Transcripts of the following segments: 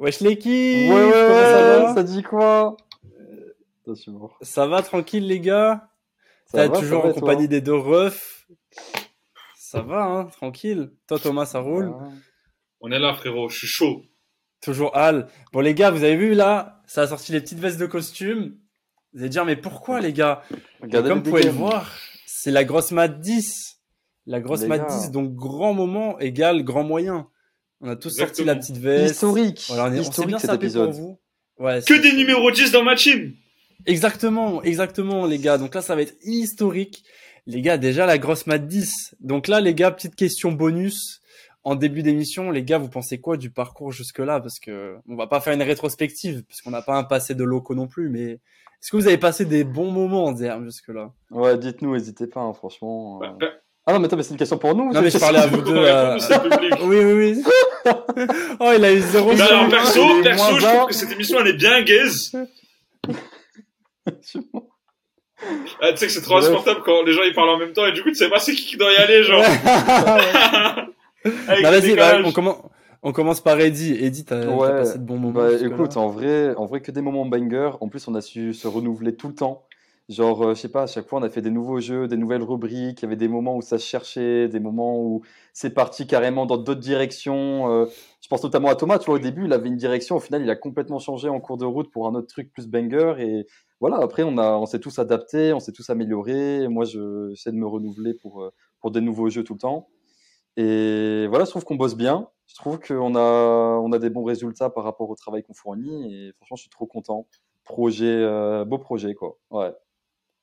Wesh l'équipe Ouais, ouais, ouais, ça va ça dit quoi Attention. Ça va tranquille les gars Ça T'es va, ça toujours en compagnie des deux refs Ça va, hein, tranquille. Toi Thomas, ça roule Ouais. On est là, frérot, je suis chaud. Toujours Al. Bon les gars, vous avez vu là Ça a sorti les petites vestes de costume. Vous allez dire, mais pourquoi les gars Regardez Comme les vous pouvez le voir, c'est la grosse mat 10. La grosse Les mat gars. 10, donc grand moment égale grand moyen. On a tous sorti la petite veste. Historique. Voilà, on est- on s'est Historique bien cet sapé pour vous. Ouais, Que des numéros 10 dans ma team Exactement, exactement, les gars. Donc là, ça va être historique. Les gars, déjà, la grosse mat 10. Donc là, les gars, petite question bonus. En début d'émission, les gars, vous pensez quoi du parcours jusque-là? Parce que on va pas faire une rétrospective, puisqu'on n'a pas un passé de locaux non plus, mais est-ce que vous avez passé des bons moments, Zerm, jusque-là? Ouais, dites-nous, n'hésitez pas, hein, franchement. euh. Bah, bah, Ah non, mais attends, mais c'est une question pour nous ou Non, mais je parlais à vous deux. Euh. Oui, oui, oui. oh, il a eu zéro. Sur- alors, perso, perso, je trouve que cette émission, elle est bien gaze. Ah, tu sais que c'est trop insupportable quand les gens ils parlent en même temps et du coup tu sais pas c'est qui qui doit y aller, genre. Bah, vas-y, bah, on, commence, on commence par Eddie. Eddie, t'as Ouais, passé de bons moments. Bah écoute, en vrai, en vrai que des moments banger. En plus, on a su se renouveler tout le temps. Genre, euh, je sais pas, à chaque fois, on a fait des nouveaux jeux, des nouvelles rubriques. Il y avait des moments où ça se cherchait, des moments où c'est parti carrément dans d'autres directions. Euh, je pense notamment à Thomas. Tu vois, au début, il avait une direction. Au final, il a complètement changé en cours de route pour un autre truc plus banger. Et voilà, après, on a, on s'est tous adaptés, on s'est tous améliorés. Moi, je j'essaie de me renouveler pour, euh, pour des nouveaux jeux tout le temps. Et voilà, je trouve qu'on bosse bien. Je trouve qu'on a, on a des bons résultats par rapport au travail qu'on fournit. Et franchement, je suis trop content. Projet, beau projet, quoi. Ouais.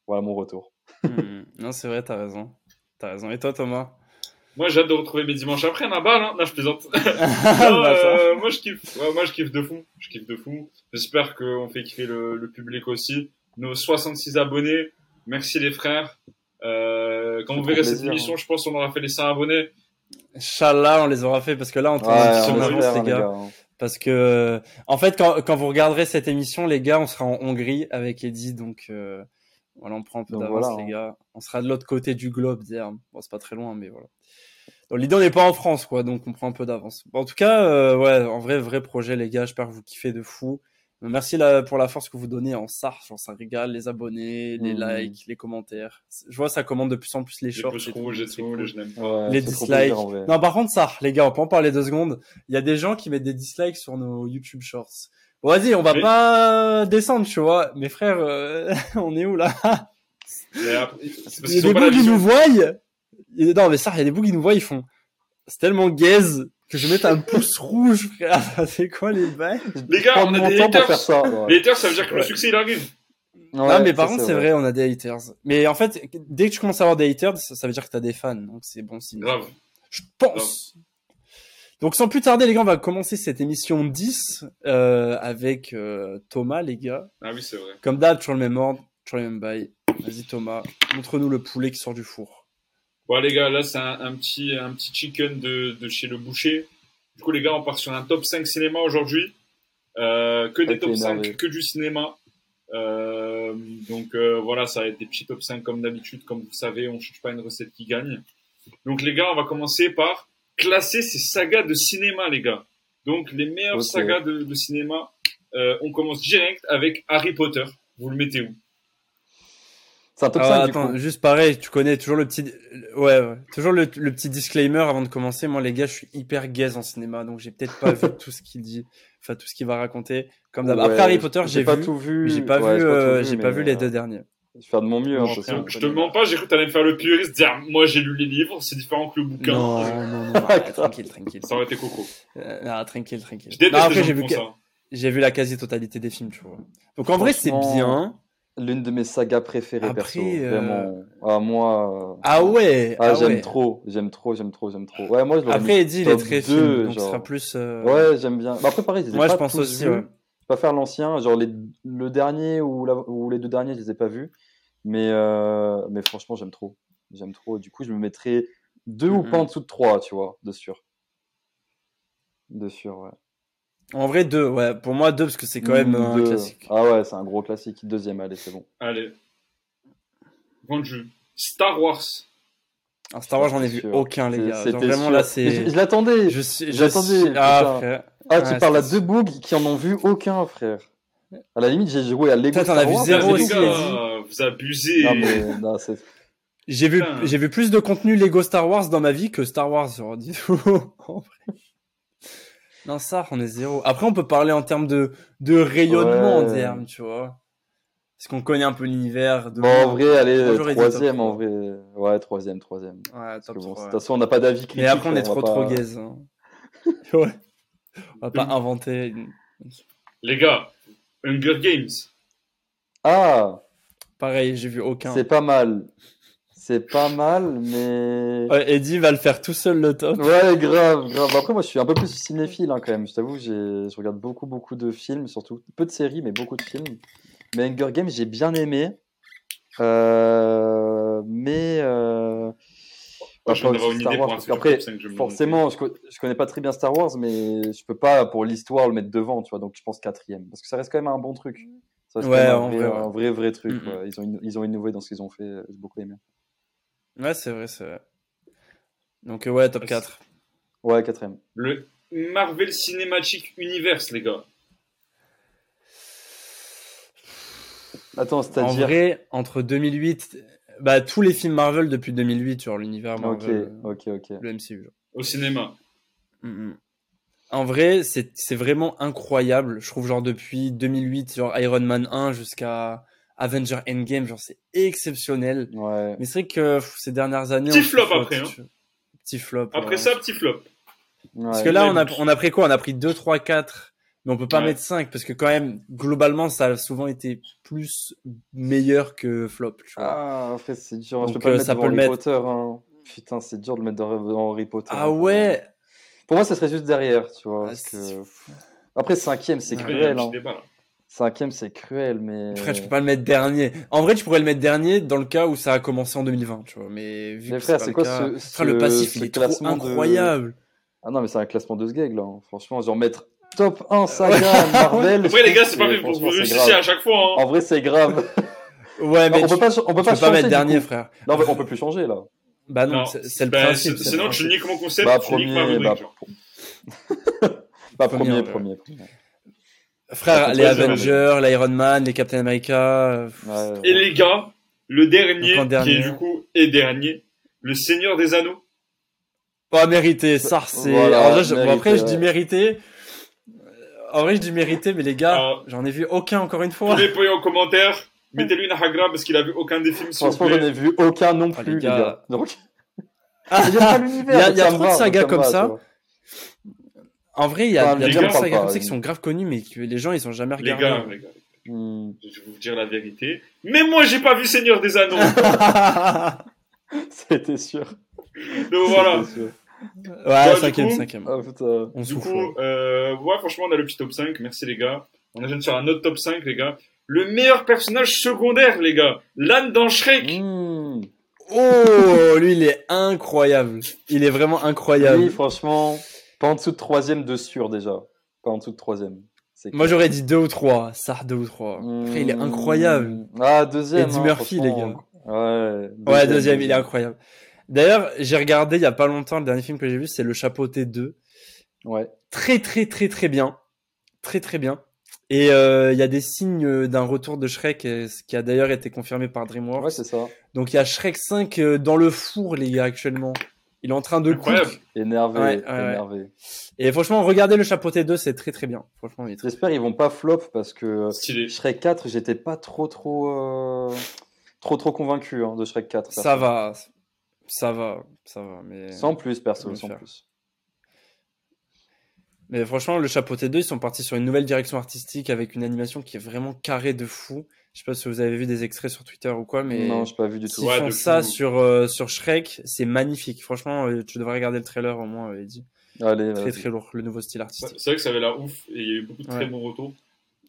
Voilà mon retour. Hmm, Non, c'est vrai, t'as raison. T'as raison. Et toi, Thomas? Moi j'ai hâte de retrouver mes dimanches après ma balle, hein. Non, je plaisante. Bah, Non, ça. euh, moi je kiffe. Ouais, moi je kiffe de fou. Je kiffe de fou. J'espère qu'on fait kiffer le, le public aussi. Nos 66 abonnés. Merci les frères. Euh, quand vous verrez cette émission, hein. je pense qu'on aura fait les 100 abonnés. Inch'Allah, on les aura fait parce que là, on Ouais, on espère, les les gars. gars. hein. Parce que, euh, en fait, quand, quand vous regarderez cette émission, les gars, on sera en Hongrie avec Eddie, donc euh, voilà, on prend un peu d'avance, voilà, les hein. gars. On sera de l'autre côté du globe, dire. Bon, c'est pas très loin, mais voilà. Donc, l'idée, on n'est pas en France, quoi, donc on prend un peu d'avance. Bon, en tout cas, euh, ouais, en vrai, vrai projet, les gars. J'espère que vous kiffez de fou. Merci là, pour la force que vous donnez en SAR, genre ça régale, les abonnés, les Mhm. likes, les commentaires. Je vois ça commande de plus en plus les shorts. pouces et tout, rouges et c'est tout, cool. les. Ouais, dislikes. Non, par contre, ça, les gars, on peut en parler deux secondes. Il y a des gens qui mettent des dislikes sur nos YouTube Shorts. Bon, vas-y, on va Mais- pas descendre, tu vois. Mes frères, euh, on est où là? Mais après, Il y a des bougs qui nous voient. Il Non, mais ça, il y a des bougs qui nous voient, ils font. C'est tellement gaze que je mette un pouce rouge, frère. C'est quoi les bails? Les gars, on a des temps pour haters. faire ça. ouais. Les haters, ça veut dire que le succès il arrive. Non, Ouais, mais par contre, c'est vrai. on a des haters. Mais en fait, dès que tu commences à avoir des haters, ça, ça veut dire que t'as des fans. Donc c'est bon signe. Grave. Je pense. Donc sans plus tarder, les gars, on va commencer cette émission 10 euh, avec euh, Thomas, les gars. Ah oui, c'est vrai. Comme d'hab, toujours le même ordre, toujours le même bail. Vas-y Thomas, montre-nous le poulet qui sort du four. Bon les gars, là c'est un, un petit un petit chicken de, de chez le boucher. Du coup les gars, on part sur un top 5 cinéma aujourd'hui. Euh, que des top 5, énervé. que du cinéma. Euh, donc euh, voilà, ça va être des petits top 5 comme d'habitude, comme vous savez, on cherche pas une recette qui gagne. Donc les gars, on va commencer par classer ces sagas de cinéma les gars. Donc les meilleures sagas de, de cinéma. Euh, on commence direct avec Harry Potter. Vous le mettez où? C'est un top Ah, 5 du attends, coup. juste pareil, tu connais toujours le petit, ouais, ouais. toujours le, le petit disclaimer avant de commencer. Moi, les gars, je suis hyper gaze en cinéma, donc j'ai peut-être pas vu tout ce qu'il dit, enfin tout ce qu'il va raconter. Comme d'hab. Après Ouais, Harry Potter, j'ai pas vu, tout vu. j'ai pas ouais, vu, j'ai pas tout euh, vu, pas mais, vu les euh, deux derniers. Je vais faire de mon mieux. hein, Bon, de toute après, façon. on Je te mens pas, j'ai cru que t'allais me faire le puriste, dire moi j'ai lu les livres, c'est différent que le bouquin. Non, non, non, tranquille, tranquille. Ça aurait été coco. Euh, ah, tranquille, tranquille. Je déteste Non, les après, gens j'ai qui vu, font que- ça. j'ai vu la quasi-totalité des films, tu vois. Donc en vrai, c'est bien. L'une de mes sagas préférées, Après, perso. euh, Vraiment. Ah, moi. euh, Ah ouais, Ah, ah j'aime ouais. trop, j'aime trop, j'aime trop, j'aime trop. Ouais, moi, je Après, Eddie, il est très 2, film, donc sera plus. euh, Ouais, j'aime bien. Bah, après, pareil, je les ai Moi, pas je pense aussi. Je vais pas faire l'ancien, genre les, le dernier ou, la- ou les deux derniers, je les ai pas vus. Mais, euh, mais franchement, j'aime trop. J'aime trop. Du coup, je me mettrais deux ou pas en dessous de trois, tu vois, de sûr. De sûr, ouais. En vrai, deux, ouais. Pour moi, deux, parce que c'est quand même Mm, un classique. Ah ouais, c'est un gros classique. Deuxième, allez, c'est bon. Allez. Vendu. Star Wars. Un Star Wars, j'en ai vu Sûr. aucun, les gars. Genre, c'était vraiment, sûr. là, c'est. Je, je l'attendais. Je suis. Je j'attendais, suis... Ah, frère. Ah, tu Ouais, parles à deux bougs qui en ont vu aucun, frère. À la limite, j'ai joué à Lego t'en Star as vu Wars, zéro aussi, vous abusez. Non, mais non, c'est J'ai vu, j'ai vu plus de contenu Lego Star Wars dans ma vie que Star Wars, genre, dis En vrai. Non, ça, on est zéro. Après, on peut parler en termes de, de rayonnement, en Ouais. termes, tu vois. Parce qu'on connaît un peu l'univers. De Bon, en vrai, allez, troisième, trois. en vrai. Ouais, troisième, troisième. Ouais, top de 3, toute façon, on n'a pas d'avis critique. Mais après, on est trop, pas- trop gaze. hein. ouais. On va pas inventer. une- Les gars, Hunger Games. Ah, Pareil, j'ai vu aucun. c'est pas mal. C'est pas mal, mais. Ouais, Eddie va le faire tout seul le top. Ouais, grave, grave. Après, moi, je suis un peu plus cinéphile hein, quand même. Je t'avoue, j'ai- je regarde beaucoup, beaucoup de films, surtout peu de séries, mais beaucoup de films. Mais Hunger Games, j'ai bien aimé. Euh, mais. Euh... Bah, je une Star idée Wars, parce futur qu'après, top 5, je vais me forcément, je, co- je connais pas très bien Star Wars, mais je peux pas, pour l'histoire, le mettre devant, tu vois. Donc, je pense quatrième. Parce que ça reste quand même un bon truc. Ça Ouais, un, en vrai, vrai, ouais. un vrai, vrai truc. Ils, ont, ils ont innové dans ce qu'ils ont fait. euh, J'ai beaucoup aimé. Ouais, c'est vrai, c'est vrai. Donc, euh, ouais, top Ouais, 4. Ouais, quatrième. Le Marvel Cinematic Universe, les gars. Attends, En c'est-à-dire. vrai, entre 2008, bah, tous les films Marvel depuis 2008 sur l'univers Ok, Marvel, euh, ok, ok. le MCU. genre. Au cinéma. Mm, mm. En vrai, c'est c'est vraiment incroyable. Je trouve, genre, depuis 2008, genre Iron Man 1 jusqu'à Avenger Endgame, genre, c'est exceptionnel. Ouais. Mais c'est vrai que pff, ces dernières années. Petit flop après, hein. Petit flop. Après ouais. ça, petit flop. Parce ouais. que là, on a, on a pris quoi? On a pris 2, 3, 4. Mais on peut pas Ouais. mettre 5 parce que quand même, globalement, ça a souvent été plus meilleur que flop. Tu vois. Ah, après, c'est dur. je Donc, peux pas le euh, mettre ça devant peut le Harry mettre. Potter. Hein. Putain, c'est dur de le mettre dans, dans Harry Potter. Ah, hein. ouais Pour moi, ça serait juste derrière, tu vois. Ah, parce que... Après, cinquième, c'est cruel. Hein. Cinquième, c'est cruel, mais. Frère, tu peux pas le mettre dernier. En vrai, tu pourrais le mettre dernier dans le cas où ça a commencé en 2020, tu vois. Mais vu Mais que frère, c'est quoi le cas- ce, Frère, le ce- passif, ce il est trop classement de- incroyable. Ah non, mais c'est un classement de Sgeg, là. hein. Franchement, genre mettre top 1 saga Marvel. Après, les je gars, c'est pas fait pour vous réussissez à chaque fois. Hein. En vrai, c'est grave. Ouais, mais on tu, peut pas, on peut tu pas peux pas changer, mettre dernier, coup. frère. Non, mais on peut plus changer, là. Bah non, Non, c'est le Ben, principe. Sinon, tu niques mon concept, Bah, tu niques ma premier, rubrique. bah. Bah, Premier, premier, ouais. premier, premier. Frère, Ouais, les. Avengers, l'Iron Man, les Captain America. Ouais, Et les gars, le dernier, Donc, en dernier. qui est du coup est dernier, le Seigneur des Anneaux. Pas mérité, ça c'est. Voilà, bon, après, je dis mérité. En vrai, je dis mérité, mais les gars, j'en ai vu aucun encore une Tous fois. les poillons en commentaire, mettez-lui une hagra parce qu'il a vu aucun des films. Franchement, j'en ai vu aucun non Ah, plus, les les gars. gars. Donc, Ah, pas Il y a- donc il y a trop de sagas donc comme ça. En vrai, il y a, Enfin, il y a les plein gars, de parle sagas comme ça oui. qui sont grave connues, mais que les gens ils ont jamais Les regardé. gars, les gars, Hmm. je vais vous dire la vérité. Mais moi, j'ai pas vu Seigneur des Anneaux. C'était sûr. Donc voilà. Sûr. ouais, cinquième, coup- cinquième. Ah, putain. On Du souffle. coup, euh, ouais, franchement, on a le petit top 5. Merci, les gars. On a de faire un autre top 5, les gars. Le meilleur personnage secondaire, les gars. L'âne dans Shrek. Hmm. Oh, lui, il est incroyable. Il est vraiment incroyable. Oui, franchement, pas en dessous de troisième de sûr déjà. Pas en dessous de troisième. Moi, j'aurais dit deux ou trois. Ça, deux ou trois. Après, il est Hmm. incroyable. Ah, deuxième. Eddie hein, Murphy, les franchement. Ouais, Ouais, deuxième, il est incroyable. D'ailleurs, j'ai regardé il y a pas longtemps, le dernier film que j'ai vu, c'est Le Chapeauté 2. Ouais. Très, très, très, très bien. Très, très bien. Et euh, il y a des signes d'un retour de Shrek, euh, ce qui a d'ailleurs été confirmé par DreamWorks. Ouais, c'est ça. Donc il y a Shrek 5 euh, dans le four, les gars, actuellement. Il est en train de cook. Énervé, Ouais, ouais, ouais. énervé. Et franchement, regardez Le Chapeauté 2, c'est très, très bien. Franchement. J'espère ils vont pas flop parce que Stylé. Shrek 4, j'étais pas trop, trop, euh, trop, trop convaincu hein, de Shrek 4. Ça va. Ça va. Ça va. Mais... Sans plus, perso, sans plus. Mais franchement, le Chapeauté 2, ils sont partis sur une nouvelle direction artistique avec une animation qui est vraiment carrée de fou. Je sais pas si vous avez vu des extraits sur Twitter ou quoi, mais Non, j'ai pas vu du tout. s'ils Ouais, font ça sur, euh, sur Shrek, c'est magnifique. Franchement, euh, tu devrais regarder le trailer au moins, euh, Eddie. Allez, Très vas-y. très lourd, le nouveau style artistique. c'est vrai que ça avait l'air ouf et il y a eu beaucoup de très Ouais. bons retours.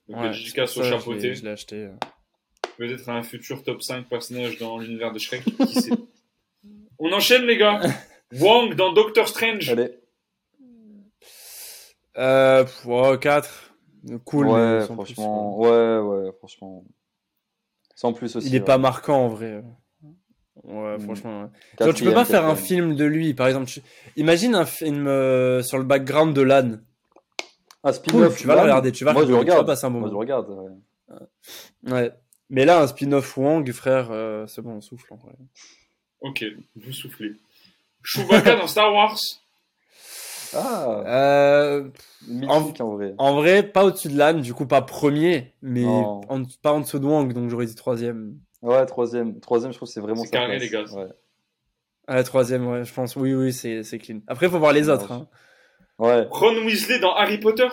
Donc, Ouais, dédicace c'est au pour ça, je chapeauté. l'ai- Je l'ai acheté. euh. Peut-être un futur top 5 personnage dans l'univers de Shrek. Qui sait On enchaîne, les gars. Wong dans Doctor Strange. Allez. Euh, pff, ouais, 4. Cool, mais ouais, sans plus, franchement. ouais. ouais, ouais, franchement. Sans plus aussi. Il est ouais. pas marquant en vrai. Ouais, Mm. franchement. ouais. Genre, tu peux pas faire un film de lui, par exemple. tu- Imagine un film euh, sur le background de l'âne. Un Cool, spin-off. tu vas le regarder, tu vas Moi, je rigoler, tu vas regarde. passer un bon Moi, je moment. regarde. ouais. Ouais. Mais là, un spin-off Wang, frère, euh, c'est bon, on souffle en vrai. Ok, vous soufflez. Chewbacca dans Star Wars. Ah, Euh, mythique en vrai. en vrai, pas au-dessus de l'âne, du coup pas premier, mais en- pas en dessous de Wang, donc j'aurais dit troisième. Ouais, troisième. Troisième, je trouve que c'est vraiment C'est carré, place. les gars. Ouais. Ah, troisième, ouais, je pense. Oui, oui, c'est c'est clean. Après, faut voir les autres. Hein. Ouais. Ron Weasley dans Harry Potter?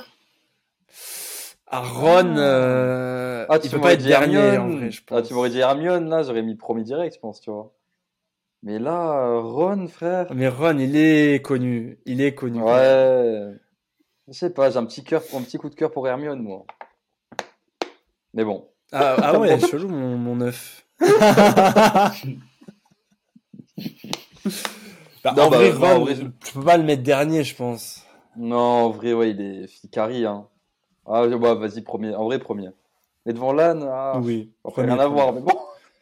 Ah, Ron, Ah. euh, Ah, il tu peut m'aurais pas être dernier, Hermione. en vrai, je Ah, pense. tu m'aurais dit Hermione, là, j'aurais mis premier direct, je pense, tu vois. Mais là, Ron, frère. Mais Ron, il est connu. Il est connu. Ouais. Je sais pas, j'ai un petit cœur, un petit coup de cœur pour Hermione, moi. Mais bon. Ah, ah ouais, chelou, mon, mon œuf. Bah, Non, en bah, vrai, non, Ron, en vrai, je- peux pas le mettre dernier, je pense. Non, en vrai, ouais, il est Ficari, hein. Ah, bah, vas-y, premier. En vrai, premier. Mais devant l'âne, ah, Oui. après, premier, rien à voir, mais bon.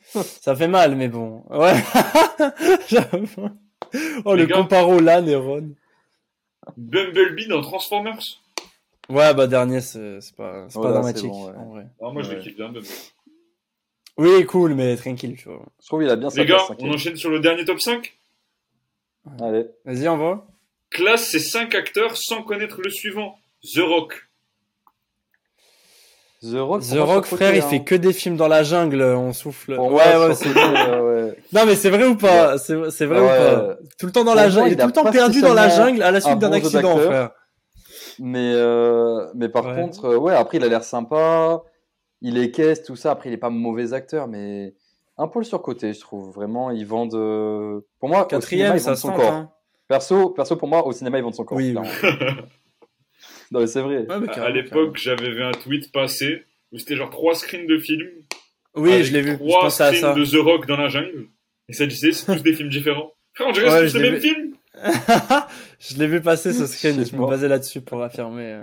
Ça fait mal, mais bon. Ouais. J'avoue. oh, Les le gars. comparo l'âne et Ron. Bumblebee dans Transformers? Ouais, bah, dernier, c'est c'est pas, c'est pas dramatique, c'est bon, ouais. en vrai. Ah, moi, je Ouais. le kiffe bien, Bumblebee. Oui, cool, mais tranquille, tu vois. Je trouve qu'il a bien sa Les gars, place, on cinquième. enchaîne sur le dernier top 5. Allez. Vas-y, envoie. Classe ces 5 acteurs sans connaître le suivant. The Rock. The Rock, The frère, il hein. fait que des films dans la jungle, on souffle. Ouais, ouais, c'est surcoté, ouais. Non, mais c'est vrai ou pas? C'est c'est vrai Ouais. ou pas? Tout le temps dans la jungle, il est tout le temps perdu dans la jungle à la suite d'un bon accident, frère. Mais, euh, mais par Ouais. contre, euh, ouais, après, il a l'air sympa. Il est caisse, tout ça. Après, il est pas mauvais acteur, mais un peu le surcoté, je trouve. Vraiment, ils vendent. euh, Pour moi, au cinéma, Quatrième, ils ça vendent son corps. Hein. Perso, perso, pour moi, au cinéma, ils vendent son corps. Oui. non, mais c'est vrai. Ouais, mais À l'époque, j'avais vu un tweet passer où c'était genre trois screens de films. Oui, avec je l'ai vu. Je Trois à screens ça. de The Rock dans la jungle. Et ça disait, c'est tous des films différents. Frère, on dirait Ouais, que je c'est le l'ai même vu. film. je l'ai vu passer ce screen, Je je me basais là-dessus pour affirmer.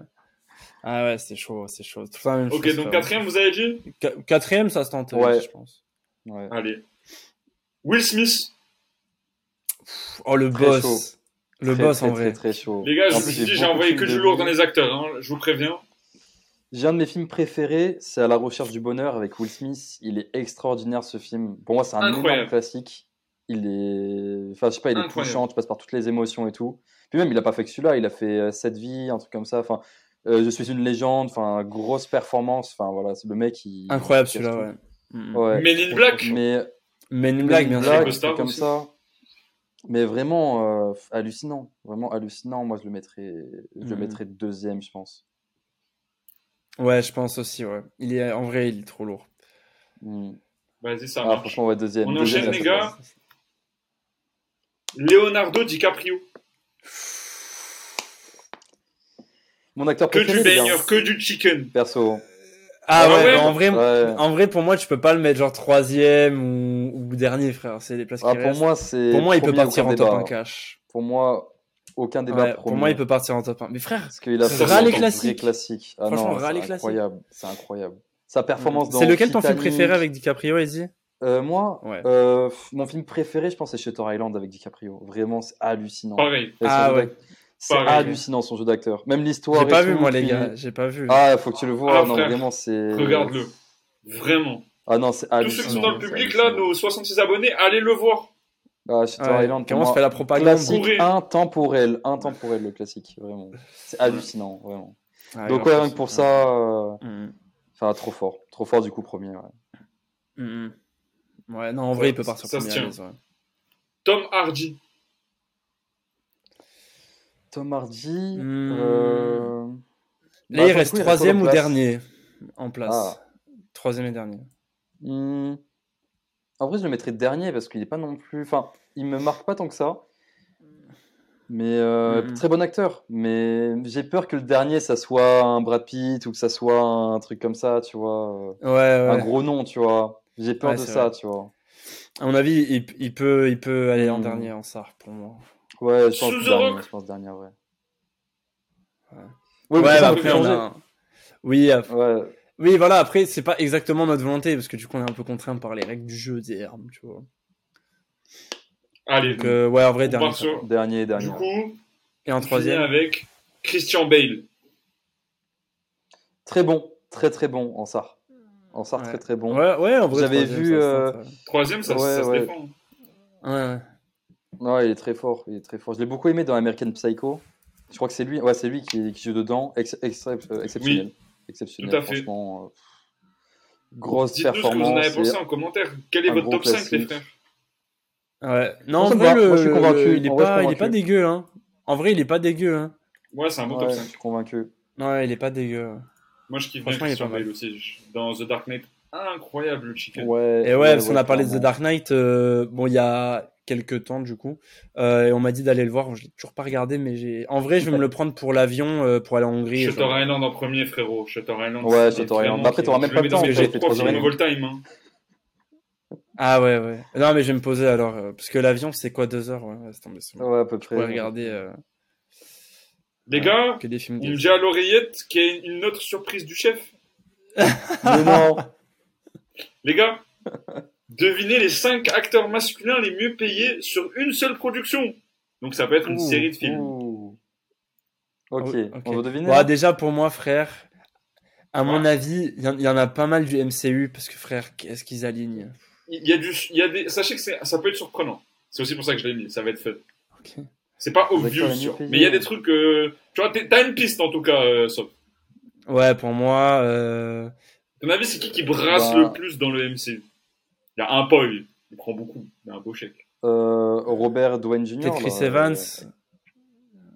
Ah ouais, c'est chaud, c'est chaud. Tout la même Ok, chose, donc frère. quatrième, vous avez dit Qu- Quatrième, ça se tente, Ouais. je pense. Ouais. Allez. Will Smith. Oh, le Très boss. chaud. Le Très, boss, très, en vrai. Très, très chaud. Les gars, je vous plus, dis, j'ai envoyé films que du lourd dans les acteurs, hein, je vous préviens. J'ai un de mes films préférés, c'est À la recherche du bonheur avec Will Smith. Il est extraordinaire ce film. Pour moi, c'est un Incroyable. énorme classique. Il est, enfin, je sais pas, il est Incroyable. touchant. Tu passes par toutes les émotions et tout. Puis même, il a pas fait que celui-là. Il a fait euh, Cette vie, un truc comme ça. Enfin, euh, Je suis une légende. Enfin, grosse performance. Enfin, voilà, c'est le mec. Il, Incroyable celui-là, ouais. Mm. Ouais. Men in Black. Mais Men in Black, bien sûr. Comme aussi. ça. Mais vraiment euh, hallucinant, vraiment hallucinant. Moi, je le mettrais, je le Mhm. mettrais deuxième, je pense. Ouais, je pense aussi, ouais. Il est, en vrai, il est trop lourd. Mm. Vas-y, ça Ah, marche. franchement, ouais, deuxième. On Deuxième, enchaîne, ça les gars. Leonardo DiCaprio. Mon acteur Que préféré, du les gars. banger, que du chicken. Perso. Ah Ah ouais, ouais bah, en vrai, Ouais. en vrai, pour moi, tu peux pas le mettre genre troisième ou, ou dernier, frère. C'est les places qui Ah, pour restent. moi, c'est. Pour moi, il peut partir en top débat. 1 cash. Pour moi, aucun débat. Ouais, pour moi, il peut partir en top 1. Mais frère, Parce qu'il a les classiques. classique. Ah Franchement, les c'est classiques. incroyable. C'est incroyable. Sa performance dans. c'est lequel ton film préféré avec DiCaprio, Easy Euh, Moi, Ouais. euh, mon film préféré, je pense, c'est Shutter Island avec DiCaprio. Vraiment, c'est hallucinant. Pareil. Ah ouais. C'est hallucinant son jeu d'acteur. Même l'histoire. J'ai pas vu, moi, les gars. J'ai pas vu. Ah, faut que tu le vois. Ah, non, frère, vraiment, c'est. Regarde-le. Vraiment. Ah non, c'est Tous hallucinant. ceux qui sont dans le c'est public, là, nos 66 abonnés, allez le voir. Ah, Island. pour Comment se fait la propagande Classique intemporel. Intemporel, le classique. Vraiment. C'est hallucinant, vraiment. Ah, Donc, ouais, rien que pour ça. euh, Mm, Enfin, trop fort. Trop fort, du coup, premier. ouais. mm, mm. Ouais, non, en vrai, il peut partir Ça se premier tient. Tom Hardy. Tom Hardy. Hmm. euh, Là, bah, il attends, reste troisième ou place dernier en place. Ah. Troisième et dernier. Hmm. En vrai, je le mettrais dernier parce qu'il est pas non plus. Enfin, il me marque pas tant que ça. Mais euh, Mhm. très bon acteur. Mais j'ai peur que le dernier, ça soit un Brad Pitt ou que ça soit un truc comme ça, tu vois. euh, Ouais, Un ouais. gros nom, tu vois. J'ai peur Ouais, de ça, vrai. tu vois. À mon avis, il, il peut, il peut aller en Hmm. dernier en SAR pour moi. Ouais, je pense Sous dernier. Je pense dernier, ouais. Ouais. Ouais, Ouais, ça, bah après, on a. Oui, Ouais. Oui, voilà. Après, c'est pas exactement notre volonté parce que du coup, on est un peu contraint par les règles du jeu des armes, tu vois. Allez. Donc, euh, ouais, en vrai, dernier. sur-. Dernier, dernier. Du coup, Et en troisième. avec Christian Bale. Très bon, très très bon en SAR. En SAR, Ouais. très très bon. Ouais, ouais, en vrai. J'avais troisième, vu, ça se euh, Troisième, ça, Ouais, ça se ouais. défend. ouais. Non, il est très fort, il est très fort. Je l'ai beaucoup aimé dans American Psycho. Je crois que c'est lui, ouais, c'est lui qui, qui joue dedans. Ex- euh, exceptionnel. Exceptionnel, tout à fait. franchement. euh, grosse Dites-nous ce que vous en performance. avez pensé en commentaire. Quel est votre top 5, les frères Ouais. Non, Moi, en vrai, le, Moi, je suis le- convaincu. il est vrai, je pas, il est pas dégueu, hein. En vrai, il est pas dégueu, hein. Ouais, c'est un bon Ouais, top je 5. suis convaincu. Ouais, il est pas dégueu. Moi, je kiffe bien Franchement, il est pas mal. Bale aussi. Je- Dans The Dark Knight, incroyable le chicken. Ouais, Et ouais, parce qu'on a parlé de The. Dark Knight, euh, bon, il y a quelques temps, du coup. Euh, et on m'a dit d'aller le voir. Je l'ai toujours pas regardé, mais j'ai, en vrai, je vais me le prendre pour l'avion, euh, pour aller en Hongrie. Shutter genre. Island en premier, frérot. Shutter Island. Ouais, Shutter vraiment- Island. Après, t'auras même je pas le temps, top fait 3 trois films heures et of all time. hein. Ah ouais, ouais. Non, mais je vais me poser alors, euh, parce que l'avion, c'est quoi, deux heures? Ouais, tombé, à peu Je pourrais près. regarder, euh, Les gars, que des films. on me dit à l'oreillette qu'il y a une autre surprise du chef. Mais non. Les gars, devinez les 5 acteurs masculins les mieux payés sur une seule production. Donc ça peut être une Ouh, série de films. ouh. Ok, Oh, ok. on va deviner. Bon, là déjà, pour moi, frère, à mon avis, il y, en- il y en a pas mal du MCU, parce que frère, qu'est-ce qu'ils alignent? Il y a du, il y a des, sachez que ça peut être surprenant. C'est aussi pour ça que je l'ai mis. Ça va être fun. Ok. C'est pas obvious, sûr. mais il y a des trucs. euh, tu vois, t'as une piste en tout cas, euh, Sof. Ouais, pour moi, euh, Ton avis, c'est qui qui brasse Bah. le plus dans le MCU Il y a un Paul, il prend beaucoup, il a un beau chèque. Euh, Robert Downey Jr. peut-être Chris là, Evans.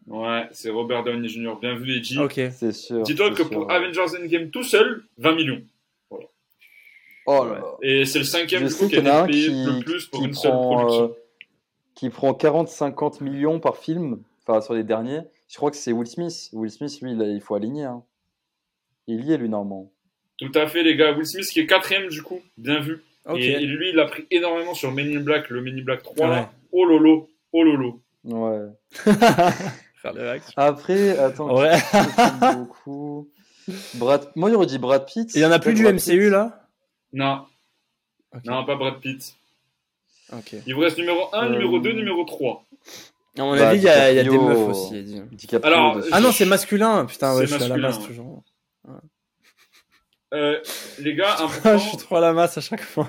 Ouais, c'est Robert Downey Jr. Bien vu, Edgy. Ok. euh, C'est sûr. Dis-toi c'est que pour. Avengers Endgame tout seul, 20 millions. Oh là là. Et c'est le cinquième Je coup qui a qu'il y en a un été payé qui, le plus pour qui une seule prend, production. euh, qui prend 40-50 millions par film, enfin sur les derniers. Je crois que c'est Will Smith. Will Smith, lui, il faut aligner. hein. Il y est, lui, normalement. Tout à fait, les gars. Will Smith qui est quatrième du coup, bien vu. Ok. Et, et lui, il a pris énormément sur Men in Black, le Men in Black 3. Ouais. là. Oh lolo, oh lolo. Ouais. Après, attends, Ouais. beaucoup. Brad... Moi, j'aurais dit Brad Pitt. Il y en a plus du Brad MCU Pitt. là? Non, Ok. non, pas Brad Pitt. Ok. Il vous reste numéro 1, Euh, numéro 2, numéro 3. À mon Bah, avis, il y, a il y a des meufs aussi. il y a dit. DiCaprio Alors, dessus. Ah non, c'est masculin. Putain, ouais, C'est je suis à la masculin, masse ouais. Euh, les gars, je suis trop à la masse à chaque fois.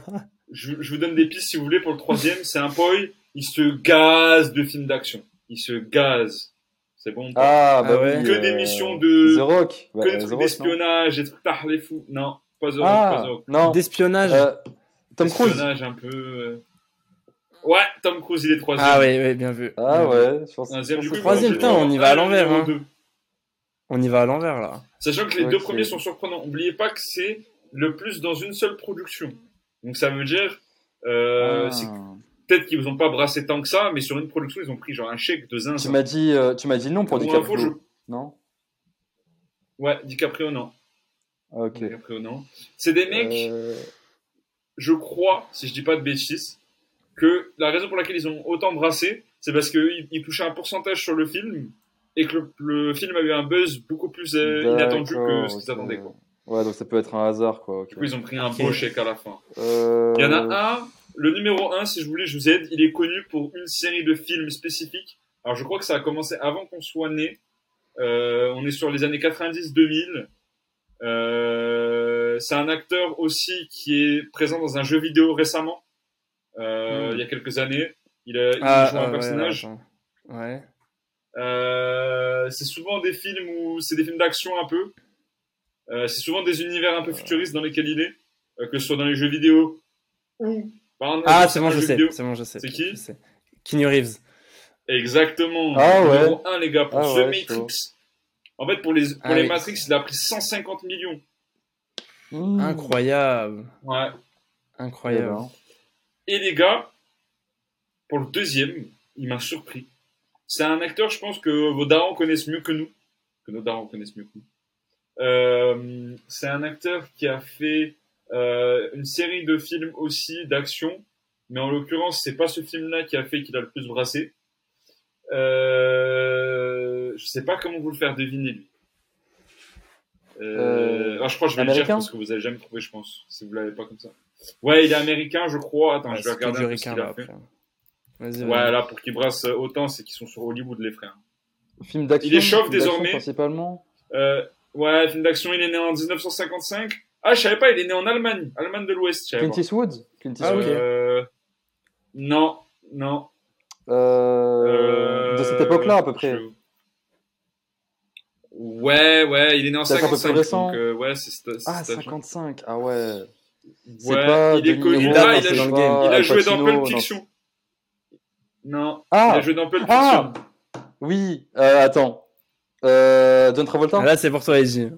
je, je vous donne des pistes si vous voulez pour le troisième. C'est un poi, il se gaze de films d'action. Il se gaze. C'est bon pas Ah, bah Ah ouais. oui, Que euh, des missions de- The Rock. Bah, Que des trucs d'espionnage, des trucs par les fous. Non, pas The non Rock, pas Ah, The Rock. non. D'espionnage. Euh, Tom Cruise. Espionnage un peu. euh. Ouais, Tom Cruise, il est troisième. Ah ouais, ouais, bien vu. Ah ouais, je pense. Troisième, putain, on y va à l'envers, hein. On y va à l'envers là. Sachant que les deux premiers sont surprenants. N'oubliez pas que c'est le plus dans une seule production. Donc ça veut dire, euh, Ah. peut-être qu'ils vous ont pas brassé tant que ça, mais sur une production, ils ont pris genre un chèque de Tu zinzin. m'as dit, euh, tu m'as dit non pour DiCaprio. info, je- Non? Ouais, DiCaprio, non. Ok. DiCaprio, non. C'est des mecs, Euh, je crois, si je dis pas de bêtises, que la raison pour laquelle ils ont autant brassé, c'est parce qu'ils ils touchaient un pourcentage sur le film et que le, le film a eu un buzz beaucoup plus euh, inattendu que ce qu'ils attendaient. Quoi. Ouais, donc ça peut être un hasard, quoi. Du coup, ils ont pris un Ok. beau chèque à la fin. Euh, Il y en a un, le numéro 1, si je voulais, je vous aide, il est connu pour une série de films spécifiques. Alors, je crois que ça a commencé avant qu'on soit né. Euh, on est sur les années 90-2000. Euh, c'est un acteur aussi qui est présent dans un jeu vidéo récemment, euh, Hmm. il y a quelques années. Il a, il Ah, joue ah, un ouais, personnage. Ouais. Euh, c'est souvent des films où c'est des films d'action un peu. Euh, c'est souvent des univers un peu futuristes dans lesquels il est, euh, que ce soit dans les jeux vidéo ou par exemple, Ah, c'est bon, je sais. C'est bon, je sais. C'est qui. Keanu Reeves. Exactement. Ah ouais. Numéro 1, les gars, pour Ah The ouais, Matrix. En fait, pour les, pour Ah les oui. Matrix, il a pris 150 millions. Mmh. Incroyable. Ouais. Eh Incroyable. ben. Et les gars, pour le deuxième, il m'a surpris. C'est un acteur, je pense, que vos darons connaissent mieux que nous. Que nos darons connaissent mieux que nous. Euh, c'est un acteur qui a fait euh, une série de films aussi d'action, mais en l'occurrence, c'est pas ce film-là qui a fait qu'il a le plus brassé. Euh, je sais pas comment vous le faire deviner lui. Euh, Euh, ah, je crois que je vais le dire parce que vous avez jamais trouvé, je pense, si vous l'avez pas comme ça. Ouais, il est américain, je crois. Attends, Ouais, je vais regarder un peu ce qu'il a fait. après. Vas-y, Ouais, là, pour qu'ils brassent autant, c'est qu'ils sont sur Hollywood, les frères. Film d'action. Il est chauve désormais. Principalement. Euh, Ouais, film d'action, il est né en 1955. Ah, je savais pas, il est né en Allemagne, Allemagne de l'Ouest. Clint. Eastwood Clint Ah, Eastwood? ok. Euh, Non, non. Euh, de cette époque-là, à peu près. je- Ouais, ouais, il est né en C'est un peu plus 55. récent. Donc, euh, ouais, c'est Ah, c'est- 55. Ah ouais. C'est Ouais, pas il est connu. Ah, il a, joué- le game. il a Al joué dans Pulp. Fiction. Non, Ah il a joué dans Pulp Ah Fiction. Oui, euh, attends. Euh, John Travolta Là, c'est pour toi, Eji.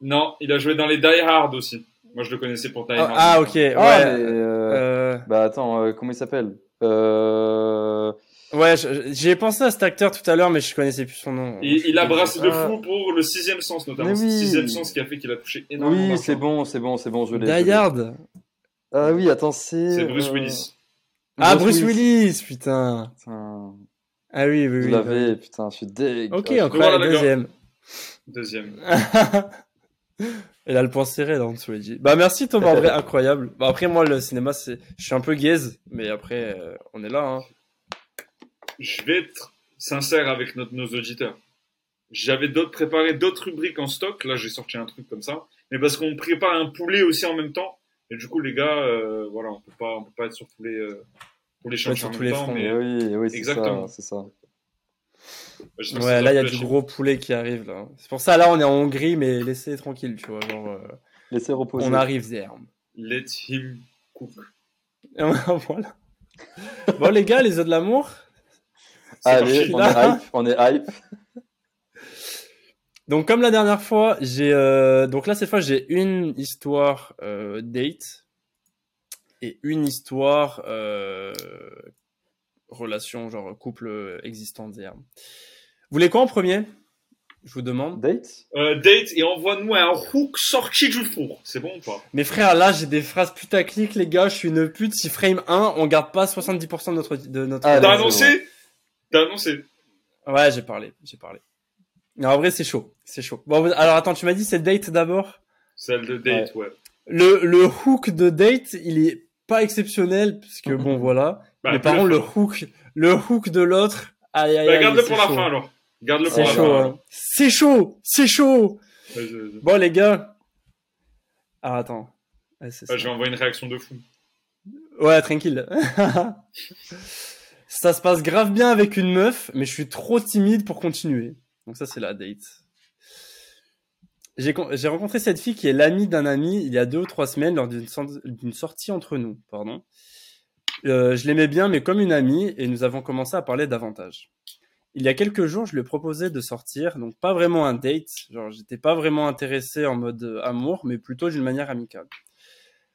Non, il a joué dans les Die Hard aussi. Moi, je le connaissais pour Die Ah, Hard. ah, ok, ouais. Ah, mais, euh, Euh, Bah attends, euh, comment il s'appelle? Euh... ouais, je- j'y ai pensé à cet acteur tout à l'heure, mais je connaissais plus son nom. Il, il a brassé de Ah. fou pour le sixième sens, notamment. C'est le oui. sixième sens qui a fait qu'il a touché énormément. Oui, c'est bon, c'est bon, c'est bon, je l'ai. Die. Hard. Ah oui, attends, c'est. C'est Bruce euh, Willis. Ah, Bruce Willis, putain. Putain, Ah oui, oui, je oui. l'avais, putain, je suis deg. Ok, Ah, encore Voilà, deuxième. Deuxième. Elle a le point serré là en dessous. Bah merci Thomas, en vrai, incroyable. Bah après moi le cinéma c'est, je suis un peu gaze, mais après euh, on est là. Hein. Je vais être sincère avec notre- nos auditeurs. J'avais d'autres préparé d'autres rubriques en stock. Là, j'ai sorti un truc comme ça. Mais parce qu'on prépare un poulet aussi en même temps. Et du coup, les gars, euh, voilà, on peut pas, on peut pas être sur tous les, euh, tous les champs sur en tous même les temps. fronts. Mais oui, oui, c'est Exactement. ça, c'est ça. j'espère que Ouais, là il y a du gros poulet qui arrive là. C'est pour ça là on est en Hongrie, mais laissez tranquille, tu vois. Genre, euh, Laissez reposer. on arrive there. Let him cook. voilà. Bon les gars, les œufs de l'amour. Allez, parti. on est hype, on est hype. Donc comme la dernière fois, j'ai euh, donc là cette fois j'ai une histoire euh, date et une histoire euh, relation genre couple existant hier. Vous voulez quoi en premier? Je vous demande. Date? Euh, date et envoie-nous un hook sorti du four. C'est bon ou pas? Mes frères, là j'ai des phrases putaclic les gars, je suis une pute. Si frame 1, on garde pas 70% de notre de notre. Ah, T'as annoncé? T'as annoncé? Ouais, j'ai parlé, j'ai parlé. En vrai c'est chaud, c'est chaud. Bon alors attends, tu m'as dit c'est date d'abord? Celle de date, ouais. Le le hook de date, il est pas exceptionnel parce que bon voilà. Bah, mais par contre, le- hook, le hook de l'autre, aïe aïe Bah, garde-le pour la fin alors. Garde-le pour C'est la chaud, fin. hein. C'est chaud, c'est chaud. Bon les gars. Ah attends. Ouais, Ah, je vais envoyer une réaction de fou. Ouais, tranquille. ça se passe grave bien avec une meuf, mais je suis trop timide pour continuer. Donc ça c'est la date. J'ai con- j'ai rencontré cette fille qui est l'amie d'un ami il y a deux ou trois semaines lors d'une sor- d'une sortie entre nous. Euh, je l'aimais bien, mais comme une amie, et nous avons commencé à parler davantage. Il y a quelques jours, je lui ai proposé de sortir, donc pas vraiment un date, genre j'étais pas vraiment intéressé en mode euh, amour, mais plutôt d'une manière amicale.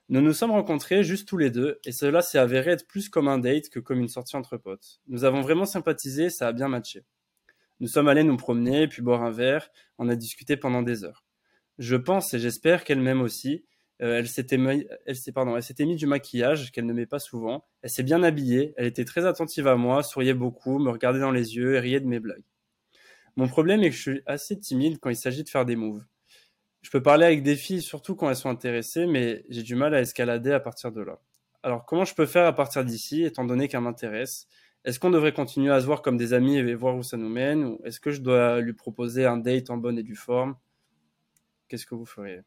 Nous nous sommes rencontrés juste tous les deux, et cela s'est avéré être plus comme un date que comme une sortie entre potes. Nous avons vraiment sympathisé, ça a bien matché. Nous sommes allés nous promener, puis boire un verre, on a discuté pendant des heures. Je pense et j'espère qu'elle m'aime aussi. Euh, elle s'était mis, mis du maquillage qu'elle ne met pas souvent. Elle s'est bien habillée. Elle était très attentive à moi, souriait beaucoup, me regardait dans les yeux et riait de mes blagues. Mon problème est que je suis assez timide quand il s'agit de faire des moves. Je peux parler avec des filles surtout quand elles sont intéressées, mais j'ai du mal à escalader à partir de là. Alors comment je peux faire à partir d'ici, étant donné qu'elle m'intéresse? Est-ce qu'on devrait continuer à se voir comme des amis et voir où ça nous mène Ou est-ce que je dois lui proposer un date en bonne et due forme? Qu'est-ce que vous feriez?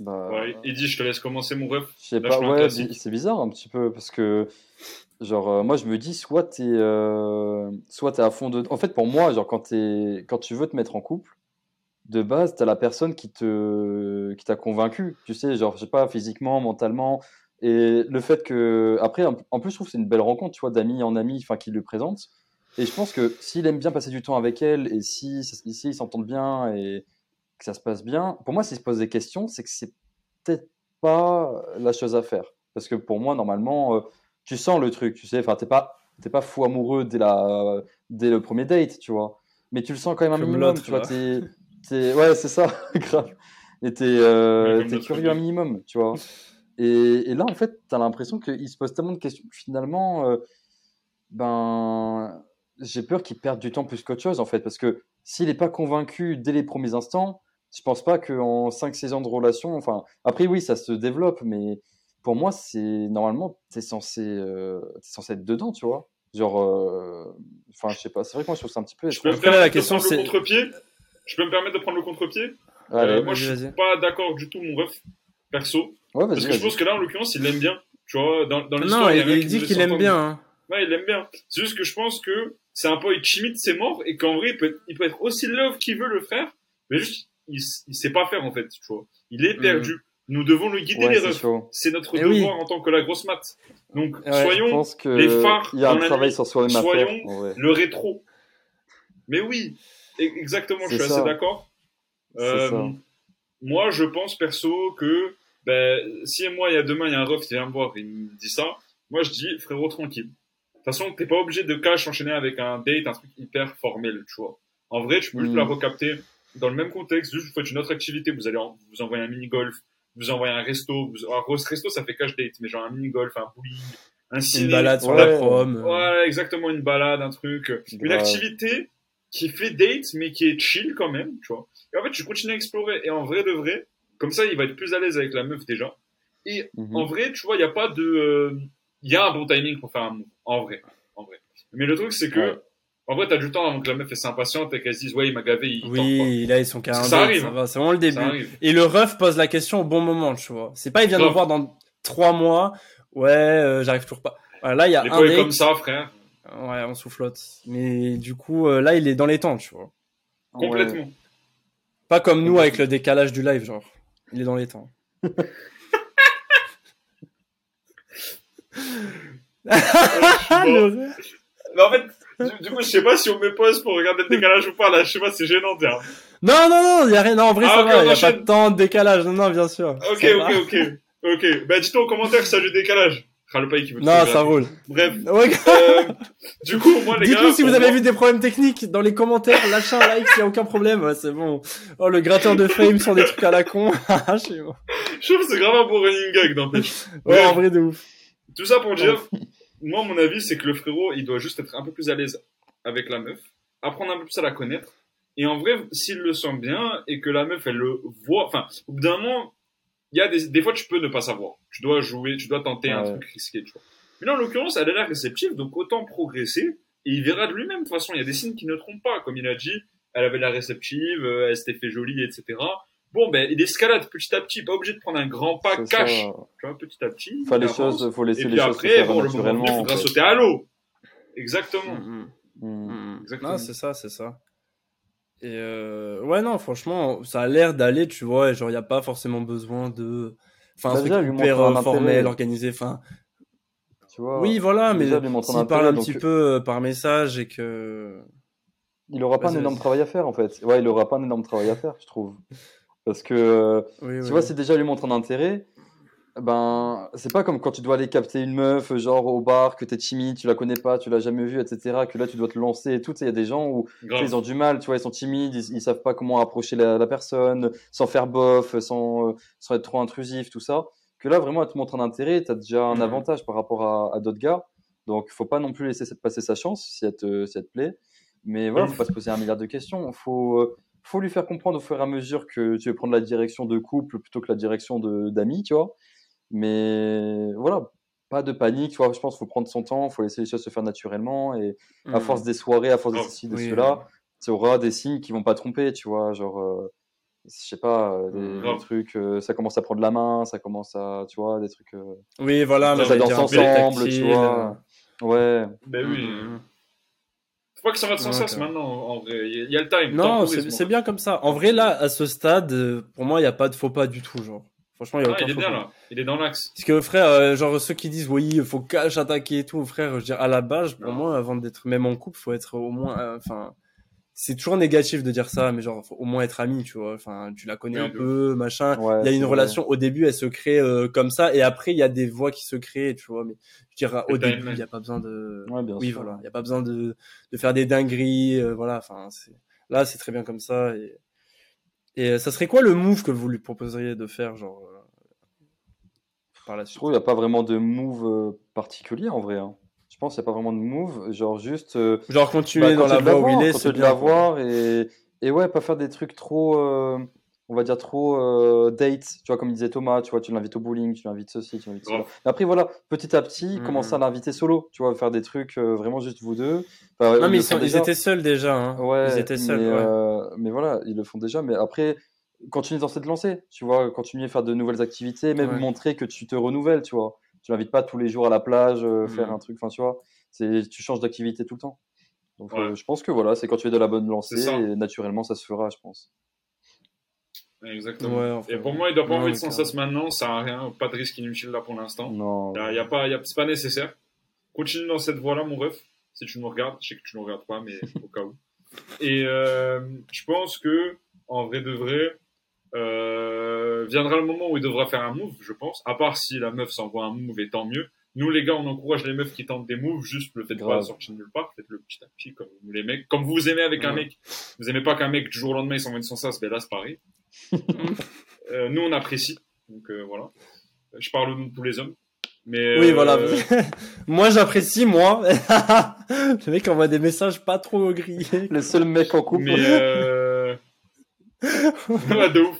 Bah, Ouais, Eddie, je te laisse commencer, mon ref. Je sais Là, pas, ouais, c'est bizarre un petit peu parce que, genre, euh, moi je me dis, soit t'es euh, soit t'es à fond de. En fait, pour moi, genre, quand, t'es- quand tu veux te mettre en couple, de base, t'as la personne qui te qui t'a convaincu, tu sais, genre, je sais pas, physiquement, mentalement. Et le fait que. Après, en plus, je trouve que c'est une belle rencontre, tu vois, d'ami en ami, enfin, qui le présente. Et je pense que s'il aime bien passer du temps avec elle et si, si ils s'entendent bien et que ça se passe bien, pour moi, s'il se pose des questions, c'est que c'est peut-être pas la chose à faire. Parce que pour moi, normalement, euh, tu sens le truc, tu sais, enfin, t'es pas, t'es pas fou amoureux dès, la, dès le premier date, tu vois. Mais tu le sens quand même un Comme minimum, tu vois. là. T'es, t'es- ouais, c'est ça, grave. Et t'es, euh, curieux un minimum, tu vois. Et, et là, en fait, t'as l'impression qu'il se pose tellement de questions que finalement, euh, ben, j'ai peur qu'il perde du temps plus qu'autre chose, en fait. Parce que s'il n'est pas convaincu dès les premiers instants, je pense pas qu'en 5-6 ans de relation, enfin, après, oui, ça se développe, mais pour moi, c'est normalement, t'es censé, euh, censé être dedans, tu vois. Genre, euh, enfin, je sais pas, c'est vrai que moi, je trouve ça un petit peu Je peux me faire la question, c'est- Je peux me permettre de prendre le contre-pied? Allez. Euh, Moi, je suis pas d'accord du tout, mon ref, perso. Ouais, Parce que je pense que là, en l'occurrence, il l'aime bien. Tu vois, dans, dans l'histoire, Non, il y a il, il dit qu'il aime bien. hein. Ouais, il aime bien. C'est juste que je pense que c'est un peu chimite, c'est mort, et qu'en vrai, il peut, être, il peut être aussi love qu'il veut le faire, mais juste, il, il sait pas faire, en fait, tu vois. Il est perdu. Nous devons le guider, Ouais, les refs. C'est notre Eh devoir oui. en tant que la grosse mat. Donc, Ouais, Je soyons pense que les phares il y a un dans la travail nuit. sur soi-même. Soyons vrai. le rétro. Mais oui, e- exactement, je suis ça. assez d'accord. Euh, moi, je pense perso que ben, si moi, il y a demain, il y a un ref qui vient me voir il me dit ça, moi je dis frérot tranquille. De toute façon, t'es pas obligé de cash enchaîner avec un date, un truc hyper formel, tu vois. En vrai, tu peux juste Mm. la recapter dans le même contexte, juste vous faites une autre activité, vous allez en- vous envoyer un mini-golf, vous envoyez un resto, vous, un resto ça fait cash date, mais genre un mini-golf, un bowling, un ciné. Une balade sur la prom. Voilà, exactement, une balade, un truc. Une activité qui fait date, mais qui est chill quand même, tu vois. Et en fait, tu continues à explorer. Et en vrai de vrai, comme ça, il va être plus à l'aise avec la meuf déjà. Et Mhm. en vrai, tu vois, il n'y a pas de. euh, Il y a un bon timing pour faire un move. En vrai. En vrai. Mais le truc, c'est que. Ouais. En vrai, t'as du temps avant que la meuf elle s'impatiente et qu'elle se dise, ouais, il m'a gavé, il tente Oui, là ils sont carrément. Ça arrive, ça hein. va, c'est vraiment le début. Et le ref pose la question au bon moment, tu vois. C'est pas il vient Grave. voir dans trois mois. Ouais, euh, j'arrive toujours pas. Voilà, là il y a Les un date. comme ça, frère. Ouais, on soufflote. Mais du coup, euh, là il est dans les temps, tu vois. Ouais. Complètement. Pas comme nous avec le décalage du live, genre. Il est dans les temps. Ah, le ref. Mais en fait, du, coup, je sais pas si on me pose pour regarder le décalage ou pas. Là, je sais pas, c'est gênant, tiens. Non, non, non, il y a rien. Non, en vrai, Ah, ça ok, va. y a enchaîne. pas de temps de décalage. Non, non, bien sûr. Ok, ok, ok. Ok. Bah, dites-toi en commentaire si ça a du décalage. Le paille qui veut Non, ça roule. Bref. Ouais, Euh, du coup, moi, les gars. Dites-nous si vous avez moi- vu des problèmes techniques dans les commentaires, lâchez un like s'il y a aucun problème, ouais, c'est bon. Oh, le gratteur de fame sur des trucs à la con. Je sais pas. Je trouve que c'est grave un bon running gag, n'empêche. Ouais, en vrai de ouf. Tout ça pour dire, moi, mon avis, c'est que le frérot, il doit juste être un peu plus à l'aise avec la meuf, apprendre un peu plus à la connaître. Et en vrai, s'il le sent bien et que la meuf, elle le voit, enfin, au bout d'un moment, il y a des, des fois, tu peux ne pas savoir. Tu dois jouer, tu dois tenter un Ouais. truc risqué, tu vois. Mais là, en l'occurrence, elle a l'air réceptive, donc autant progresser. Et il verra de lui-même. De toute façon, il y a des signes qui ne trompent pas. Comme il a dit, elle avait l'air réceptive, euh, elle s'était fait jolie, etc. Bon, ben, il escalade petit à petit, pas obligé de prendre un grand pas cash. ça. Tu vois, petit à petit. Enfin, il les avance. choses, faut laisser Et les puis choses se après, faire bon, le moment venu, il naturellement. en faudra fait. sauter à l'eau. Exactement. Mm, Mm. mm, mm. Exactement. Non, c'est ça, c'est ça. Et euh, ouais, non, franchement, ça a l'air d'aller, tu vois, et genre, il n'y a pas forcément besoin de. Enfin, un Bah, truc déjà, lui hyper montrer un euh, formel, intérêt. organisé. Enfin, Tu vois, oui, voilà, mais un s'il parle un donc- petit peu euh, par message et que. il aura pas un énorme travail à faire en fait. Ouais, il aura pas un énorme travail à faire, je trouve. Parce que euh, Oui, tu oui. vois, c'est déjà lui montrer un intérêt. Ben, c'est pas comme quand tu dois aller capter une meuf, genre au bar, que t'es timide, tu la connais pas, tu l'as jamais vue, etc. Que là, tu dois te lancer et tout. Il y a des gens où ils ont du mal, tu vois, ils sont timides, ils, ils savent pas comment approcher la, la personne, sans faire bof, sans, euh, sans être trop intrusif, tout ça. Que là, vraiment, elle te montre un intérêt, tu as déjà un Mhm. avantage par rapport à, à d'autres gars. Donc, faut pas non plus laisser passer sa chance si elle te, si elle te plaît. Mais voilà, faut pas se poser un milliard de questions. Faut, euh, faut lui faire comprendre au fur et à mesure que tu veux prendre la direction de couple plutôt que la direction d'amis, tu vois. Mais voilà, pas de panique, tu vois. Je pense qu'il faut prendre son temps, faut laisser les choses se faire naturellement. Et à force des soirées, à force de ceci, de Oui, cela, tu auras des signes qui vont pas tromper, tu vois. Genre, euh, je sais pas, euh, des, des Grave. trucs, euh, ça commence à prendre la main, ça commence à, tu vois, des trucs. euh, Oui, voilà, Ça mais ça j'allais danse ensemble, tu vois. Ouais. Ben oui. Mm. Faut pas que ça va de sans Ouais, cesse grave. maintenant, en vrai. Il y a- il y a le time. Non, c'est bien comme ça. En vrai, là, à ce stade, pour moi, il n'y a pas de faux pas du tout, genre. Franchement, il y a Ah, aucun il est bien là. Il est dans l'axe. Parce que frère, euh, genre ceux qui disent oui, il faut cash attaquer et tout, frère, je veux dire à la base, pour Non. moi, avant d'être même en couple, faut être au moins, euh, enfin, c'est toujours négatif de dire ça, mais genre faut au moins être ami, tu vois. Enfin, tu la connais Oui, un peu, machin. Ouais, il y a une vrai. relation au début, elle se crée euh, comme ça, et après il y a des voix qui se créent, tu vois. Mais je dirais au Le début, il y a pas besoin de, Ouais, bien oui, sûr. voilà, il y a pas besoin de de faire des dingueries, euh, voilà. Enfin, c'est là, c'est très bien comme ça. Et et euh, ça serait quoi le move que vous lui proposeriez de faire, genre euh, par la Je suite? trouve qu'il n'y a pas vraiment de move euh, particulier en vrai. hein. Je pense qu'il n'y a pas vraiment de move, genre juste. euh, Genre continuer bah, dans la voie où il est, c'est de bien. la quoi. voir et, et ouais, pas faire des trucs trop. euh, on va dire trop euh, date, tu vois, comme disait Thomas, tu vois, tu l'invites au bowling, tu l'invites ceci, tu l'invites cela. Mais Après, voilà, petit à petit, Mhm. commencer à l'inviter solo, tu vois, faire des trucs euh, vraiment juste vous deux. Enfin, Non, mais le ils, sont- ils étaient seuls déjà. Hein. Ouais, ils étaient seuls. mais, ouais. euh, mais voilà, ils le font déjà. Mais après, continue dans cette lancée, tu vois, continue à faire de nouvelles activités, même Ouais. montrer que tu te renouvelles, tu vois. Tu l'invites pas tous les jours à la plage, euh, faire un truc, enfin, tu vois, c'est, tu changes d'activité tout le temps. Donc, Ouais. euh, je pense que voilà, c'est quand tu es de la bonne lancée, et naturellement, ça se fera, je pense. Exactement. Ouais, enfin, Et pour moi, il doit pas envoyer de carrément. sens maintenant, ça a rien, pas de risque inutile là pour l'instant. Non. Y a, y a pas, c'est nécessaire. Continue dans cette voie-là, mon ref. Si tu nous regardes, je sais que tu nous regardes pas, mais au cas où. Et euh, je pense que, en vrai de vrai, euh, viendra le moment où il devra faire un move, je pense. À part si la meuf s'envoie un move, et tant mieux. Nous, les gars, on encourage les meufs qui tentent des moves, juste le faites pas Grave. sortir de nulle part, faites-le petit à petit, comme vous les mecs. Comme vous aimez avec un mec, vous aimez pas qu'un mec du jour au lendemain il s'envoie une sans sas, ben là c'est pareil. Euh, nous, on apprécie. Donc euh, voilà. Je parle au nom de tous les hommes. Mais, Oui, euh, voilà. moi, j'apprécie, moi. le mec envoie des messages pas trop grillés. Le seul mec en couple. Mais euh... ouais, de ouf.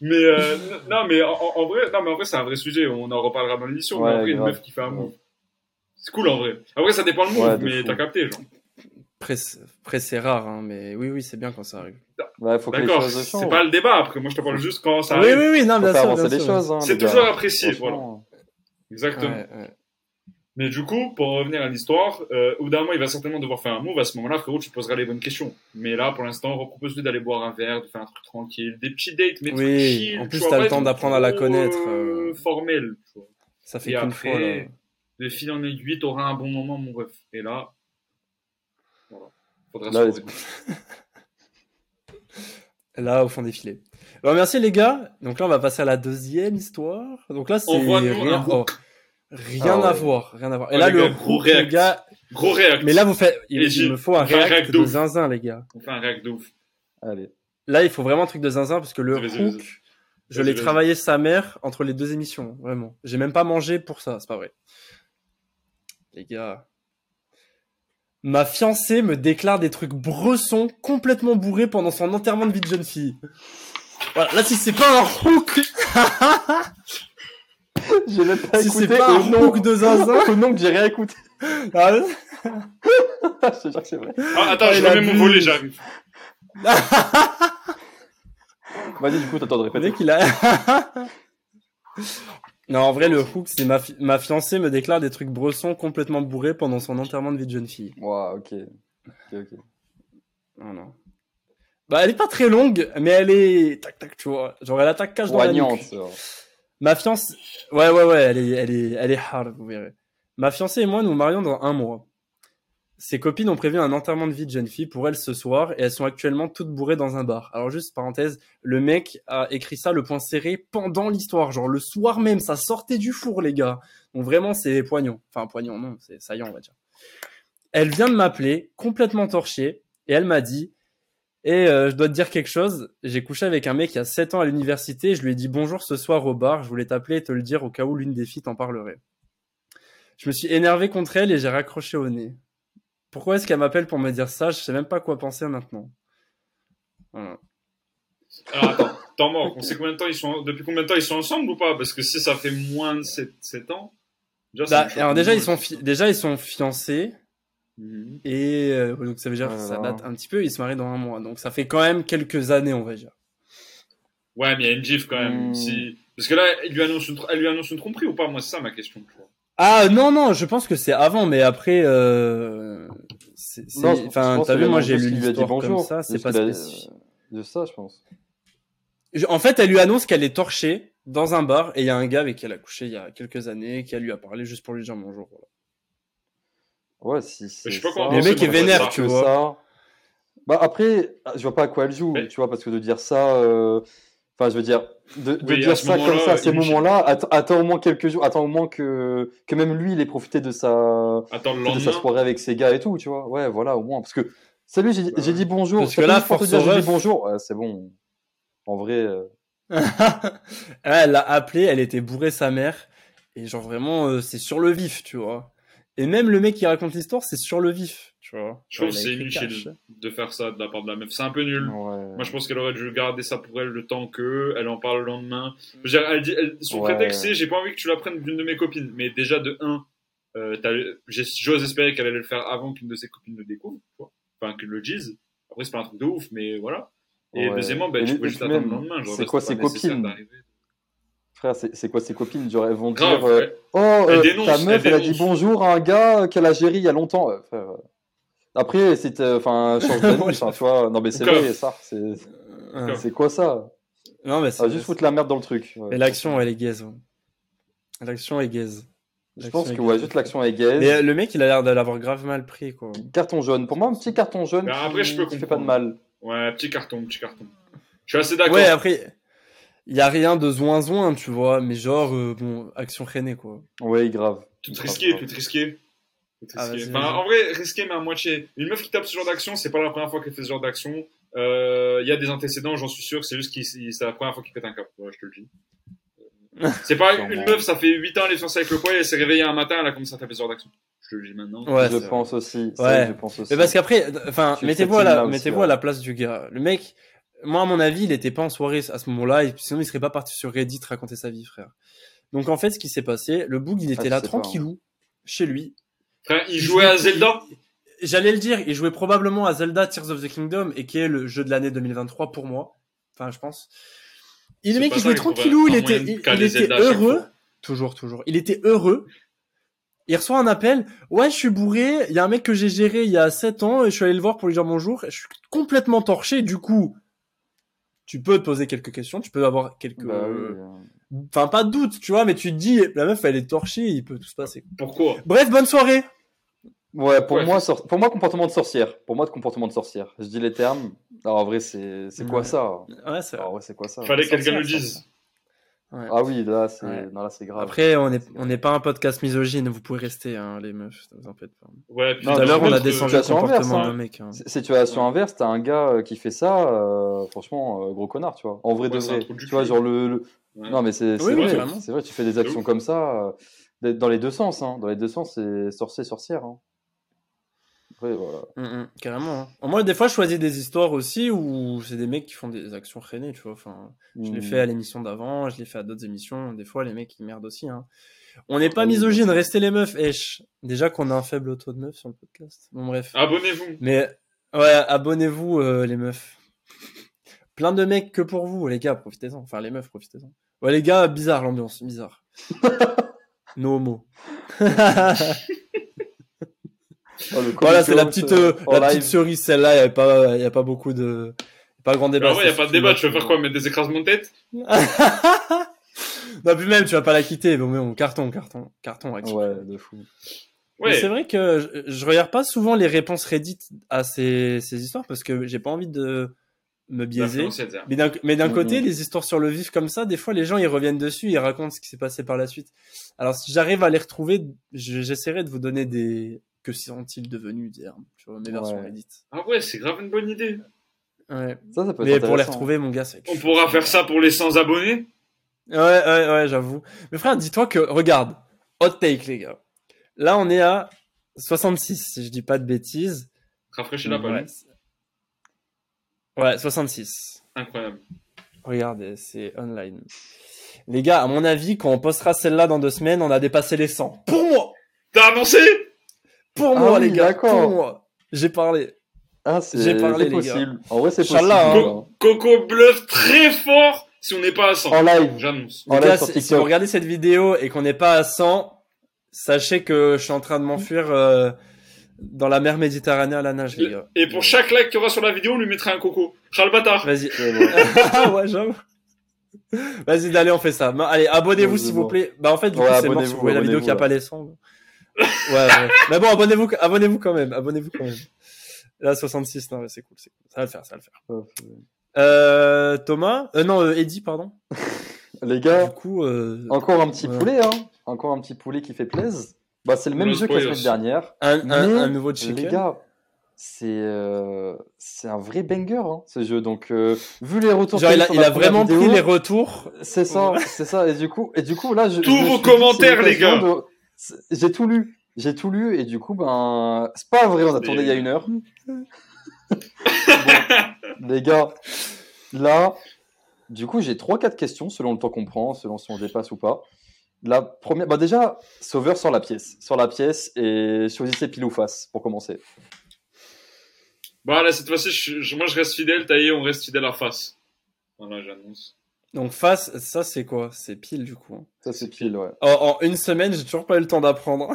Mais euh, non, mais en, en vrai, non, mais en vrai, c'est un vrai sujet. On en reparlera dans l'émission. Ouais, mais en vrai, une meuf qui fait un move, c'est cool en vrai. Après, ça dépend le move, Ouais, mais t'as capté, genre. Après, c'est rare, hein, mais oui, oui, c'est bien quand ça arrive. Ouais, faut que les D'accord. C'est pas le débat. Après, moi, je te parle juste quand ça Oui, arrive. oui, oui, non, Faut bien sûr. bien sûr. choses. hein, C'est toujours apprécié, voilà. Exactement. Ouais, ouais. Mais du coup, pour revenir à l'histoire, euh, au bout d'un moment, il va certainement devoir faire un move. À ce moment-là, frérot, tu poseras les bonnes questions. Mais là, pour l'instant, repropose-lui d'aller boire un verre, de faire un truc tranquille, des petits dates, mais Oui, chill, en plus, t'as le temps d'apprendre à la connaître, euh, euh. formel, tu vois. Ça fait qu'une fois, là. de fil en aiguille, t'auras un bon moment, mon ref. Et là, voilà. Faudra Là, se. Là, au fond des filets. Alors, merci les gars. Donc là, on va passer à la deuxième histoire. Donc là, c'est Envoie-nous rien, un oh. Rien Ah à ouais. voir, rien à voir. Et Oh, là, le gars, gros hook, les gars. Gros réact. Mais là, vous faites, il, me faut un réact réact de zinzin, les gars. On fait un réact de ouf. Allez. Là, il faut vraiment un truc de zinzin parce que le hook, je l'ai travaillé sa mère entre les deux émissions, vraiment. J'ai même pas mangé pour ça, c'est pas vrai. Les gars. Ma fiancée me déclare des trucs bressons complètement bourrés pendant son enterrement de vie de jeune fille. Voilà, là si c'est pas un hook, J'ai même pas si c'est écouté pas au un nom, de zinzin, au nom que j'ai rien écouté. ah, je te jure que c'est vrai. Ah, attends, Ah, je il remets mon volet, j'arrive. Vas-y, du coup, t'attends de le répéter. mec il a... non, en vrai le hook, c'est ma, fi- ma fiancée me déclare des trucs bressons complètement bourrés pendant son enterrement de vie de jeune fille. Ouah, ok. Ok, ok. Non, non. Bah, elle est pas très longue, mais elle est tac tac, tu vois. Genre, elle attaque cache dans la nuque. Ma fiancée, ouais, ouais, ouais, elle est hard, vous verrez. Ma fiancée et moi, nous marions dans un mois. Ses copines ont prévu un enterrement de vie de jeune fille pour elle ce soir et elles sont actuellement toutes bourrées dans un bar. Alors juste parenthèse, le mec a écrit ça le point serré pendant l'histoire, genre le soir même, ça sortait du four les gars. Donc vraiment c'est poignant, enfin poignant non, c'est saillant on va dire. Elle vient de m'appeler complètement torchée et elle m'a dit et euh, je dois te dire quelque chose, j'ai couché avec un mec il y a 7 ans à l'université, je lui ai dit bonjour ce soir au bar, je voulais t'appeler et te le dire au cas où l'une des filles t'en parlerait. Je me suis énervé contre elle et j'ai raccroché au nez. Pourquoi est-ce qu'elle m'appelle pour me dire ça? Je sais même pas quoi penser maintenant. Voilà. Alors attends, temps mort. On sait combien de temps ils sont, depuis combien de temps ils sont ensemble ou pas? Parce que si ça fait moins de 7, 7 ans, déjà, Bah, alors déjà ils sont fi- déjà ils sont fiancés Mhm. et euh, donc ça veut dire que ça date un petit peu. Ils se marient dans un mois, donc ça fait quand même quelques années on va dire. Ouais, mais il y a une gif quand même. Hmm. Si... Parce que là, elle lui, annonce une... elle lui annonce une tromperie ou pas? Moi, c'est ça ma question. tu vois. Ah non non, je pense que c'est avant, mais après, euh, c'est, c'est- Non, enfin pense t'as que vu, moi j'ai lu a dit l'histoire comme bonjour. ça, c'est pas a- spécifique. De ça, je pense. Je- En fait, elle lui annonce qu'elle est torchée dans un bar et il y a un gars avec qui elle a couché il y a quelques années qui lui a parlé juste pour lui dire bonjour. voilà. Ouais, si c'est je sais pas Le mec est vénère, tu vois. ça. Bah après, je vois pas à quoi elle joue, Mais- tu vois, parce que de dire ça, euh, enfin, je veux dire, de, de Oui, à dire ça comme ça à ces moments-là, att- attends au moins quelques jours, attends au moins que, que même lui, il ait profité de sa, Attends, le de sa soirée avec ses gars et tout, tu vois. Ouais, voilà, au moins, parce que, salut, j'ai Bah dit bonjour. Parce que c'est là, juste pour te force dire, j'ai dit bonjour. Ouais, c'est bon. En vrai, euh, elle l'a appelé, elle était bourrée sa mère et genre vraiment euh, c'est sur le vif, tu vois. Et même le mec qui raconte l'histoire, c'est sur le vif, Tu vois. Je trouve que c'est inutile de faire ça de la part de la meuf. C'est un peu nul. Ouais. Moi, je pense qu'elle aurait dû garder ça pour elle le temps que elle en parle le lendemain. Je veux dire, elle dit, elle- son Ouais. prétexte, c'est j'ai pas envie que tu la prennes d'une de mes copines. Mais déjà, de un, euh, j'ose espérer qu'elle allait le faire avant qu'une de ses copines le découvre. tu vois. Enfin, qu'elle le dise. Après, c'est pas un truc de ouf, mais voilà. Et Ouais. deuxièmement, ben, tu peux juste attendre le lendemain. genre, c'est quoi ses copines. Frère, c'est c'est quoi ses copines Genre, elles vont Grave, dire euh, ouais. Oh, Elle euh, dénonce, ta meuf, elle elle, a dit bonjour à un gars qu'elle a géré il y a longtemps. Euh, frère, euh. Après, c'est. Enfin, change d'avis, tu vois. Non, mais c'est vrai, ça. C'est c'est quoi ça? Non, mais c'est. ah, Juste foutre la merde dans le truc. ouais. Mais l'action, elle est gaze. ouais. L'action est gaze. Je pense que, ouais, juste l'action est gaze. Mais le mec, il a l'air de l'avoir grave mal pris, quoi. Carton jaune. Pour moi, un petit carton jaune qui, après, je peux qui fait pas de mal. Ouais, petit carton, petit carton. Je suis assez d'accord. Ouais, après, il y a rien de zoin-zoin, tu vois, mais genre, euh, bon, action freinée, quoi. Ouais, grave. Tout risqué, tout risqué. Ah, risqué. Enfin, en vrai, risqué, mais à moitié. Une meuf qui tape ce genre d'action, c'est pas la première fois qu'elle fait ce genre d'action. Euh, Il y a des antécédents, j'en suis sûr, c'est juste que c'est la première fois qu'il pète un câble. Ouais, je te le dis. C'est pas une meuf, ça fait 8 ans, elle est fiancée avec le poil, elle s'est réveillée un matin, elle a commencé à taper ce genre d'action. Je te le dis maintenant. Ouais, je pense aussi. Ouais. Je pense aussi. Mais parce qu'après, enfin, mettez-vous à la, mettez-vous ouais. à la place du gars. Le mec, moi, à mon avis, il était pas en soirée à ce moment-là, et sinon il serait pas parti sur Reddit raconter sa vie, frère. Donc en fait, ce qui s'est passé, le boug, il était Ah, je là pas, tranquillou, chez lui. Frère, il jouait à Zelda? J'allais le dire, il jouait probablement à Zelda Tears of the Kingdom, et qui est le jeu de l'année 2023 pour moi. Enfin, je pense. Et le mec, il jouait il tranquillou, il était, il, il était heureux. Toujours, toujours. Il était heureux. Il reçoit un appel. Ouais, je suis bourré. Il y a un mec que j'ai géré il y a 7 ans et je suis allé le voir pour lui dire bonjour. Je suis complètement torché. Du coup, tu peux te poser quelques questions. Tu peux avoir quelques, Bah oui, euh. enfin, pas de doute, tu vois, mais tu te dis, la meuf, elle est torchée. Il peut tout se passer. Pourquoi? Bref, bonne soirée. Ouais, pour Ouais, moi, sor- pour moi, comportement de sorcière. Pour moi, de comportement de sorcière. Je dis les termes. Alors, en vrai, c'est c'est quoi ça? Ouais, c'est vrai. Alors, ouais, c'est quoi ça? Fallait que quelqu'un le dise. Ouais. Ah oui, là, c'est Ouais. non, là, c'est grave. Après, on n'est on n'est pas un podcast misogyne. Vous pouvez rester, hein, les meufs. Ne vous en faites pas. Ouais, puis Tout à l'heure, on a descendu le situation comportement d'un hein. mec. hein. Situation inverse, t'as un gars euh, qui fait ça, euh, franchement, euh, gros connard, tu vois. En vrai Ouais, de vrai. Tu vois, genre le. le- Ouais. Non, mais c'est Oui, vrai. c'est vrai, tu fais des De actions comme ça, euh, dans les deux sens. Hein. Dans les deux sens, c'est sorcier, sorcière. Après, voilà. Mm, mm, carrément. Hein. Moi, des fois, je choisis des histoires aussi où c'est des mecs qui font des actions freinées, tu vois. Enfin, je l'ai fait à l'émission d'avant, je l'ai fait à d'autres émissions. Des fois, les mecs, ils merdent aussi. Hein. On n'est pas Ah misogyne, restez les meufs. Esh. Déjà qu'on a un faible taux de meufs sur le podcast. Bon, bref. Abonnez-vous. Mais ouais, abonnez-vous, euh, les meufs. Plein de mecs que pour vous, les gars, profitez-en. Enfin, les meufs, profitez-en. Ouais, les gars, bizarre l'ambiance, bizarre. no homo. Oh, Voilà, c'est la petite, euh, la live. petite cerise, celle-là. Il n'y a pas, il y a pas beaucoup de, pas grand débat. Bah ouais, y a c'est pas de débat, tu veux qui- faire quoi Mettre des écrasements de tête non, puis même, tu vas pas la quitter. Bon, mais on carton, carton, carton. action. Ouais, de fou. Ouais. c'est vrai que je, je regarde pas souvent les réponses Reddit à ces, ces histoires parce que j'ai pas envie de me biaiser. Mais d'un, Mhm. côté, les histoires sur le vif comme ça, des fois, les gens, ils reviennent dessus, ils racontent ce qui s'est passé par la suite. Alors, si j'arrive à les retrouver, je- j'essaierai de vous donner des, que sont-ils devenus, dire, tu vois, mes versions Ouais. Reddit. Ah ouais, c'est grave une bonne idée. Ouais. Ça, ça peut être Mais pour les retrouver, mon gars, c'est On pourra faire ça pour les 100 abonnés. Ouais, ouais, ouais, j'avoue. Mais frère, dis-toi que, regarde, hot take, les gars. Là, on est à 66, si je dis pas de bêtises. Rafraîchis la palette. Ouais. Ouais, 66. Incroyable. Regardez, c'est online. Les gars, à mon avis, quand on postera celle-là dans deux semaines, on a dépassé les 100. Pour moi T'as avancé? Pour Ah moi, oui, les gars. d'accord. Pour moi. J'ai parlé. Ah, c'est J'ai parlé, gars. possible. En vrai, c'est possible. Hein. Coco bluff très fort si on n'est pas à 100. En live. J'annonce. Si, vous regardez cette vidéo et qu'on n'est pas à 100, sachez que je suis en train de m'enfuir euh, dans la mer Méditerranée à la nage, les gars. Et pour chaque like qu'il y aura sur la vidéo, on lui mettra un coco. Le bâtard. Vas-y. Ah ouais, j'avoue. Vas-y, allez, on fait ça. Allez, abonnez-vous s'il vous plaît. Bah, en fait, du Ouais, coup, c'est mort si vous voyez la vidéo qui a pas les 100. Ouais, ouais. Mais bon, abonnez-vous, abonnez-vous quand même. Abonnez-vous quand même. Là, 66, non, mais c'est cool, c'est cool. Ça va le faire, ça va le faire. Ouais, Euh, Thomas, euh, non, euh, Eddie, pardon. Les Du gars, coup, euh, encore un petit ouais. poulet, hein. Encore un petit poulet qui fait plaise. Bah, c'est le même jeu que la semaine dernière. un, un, Mais, un nouveau chicken. Les gars, c'est euh, c'est un vrai banger, hein, ce jeu. Donc, euh, vu les retours Genre, il a, il vraiment vidéo, pris les retours. C'est ça, c'est ça. Et du coup, et du coup là, je, Tous je vos commentaires, les gars. de- J'ai tout lu. j'ai tout lu et du coup, ben, c'est pas vrai, on a tourné il y a une heure. Bon, les gars, là, du coup, j'ai 3-4 questions selon le temps qu'on prend, selon si on dépasse ou pas. La première, bah déjà, Sauveur sort la pièce, sort la pièce et choisissez pile ou face pour commencer. Bah là, cette fois-ci, je- je- moi je reste fidèle, taillé, on reste fidèle à face. Voilà, j'annonce. Donc face, ça c'est quoi? C'est pile du coup. hein. Ça, c'est pile, ouais. En, en une semaine, j'ai toujours pas eu le temps d'apprendre.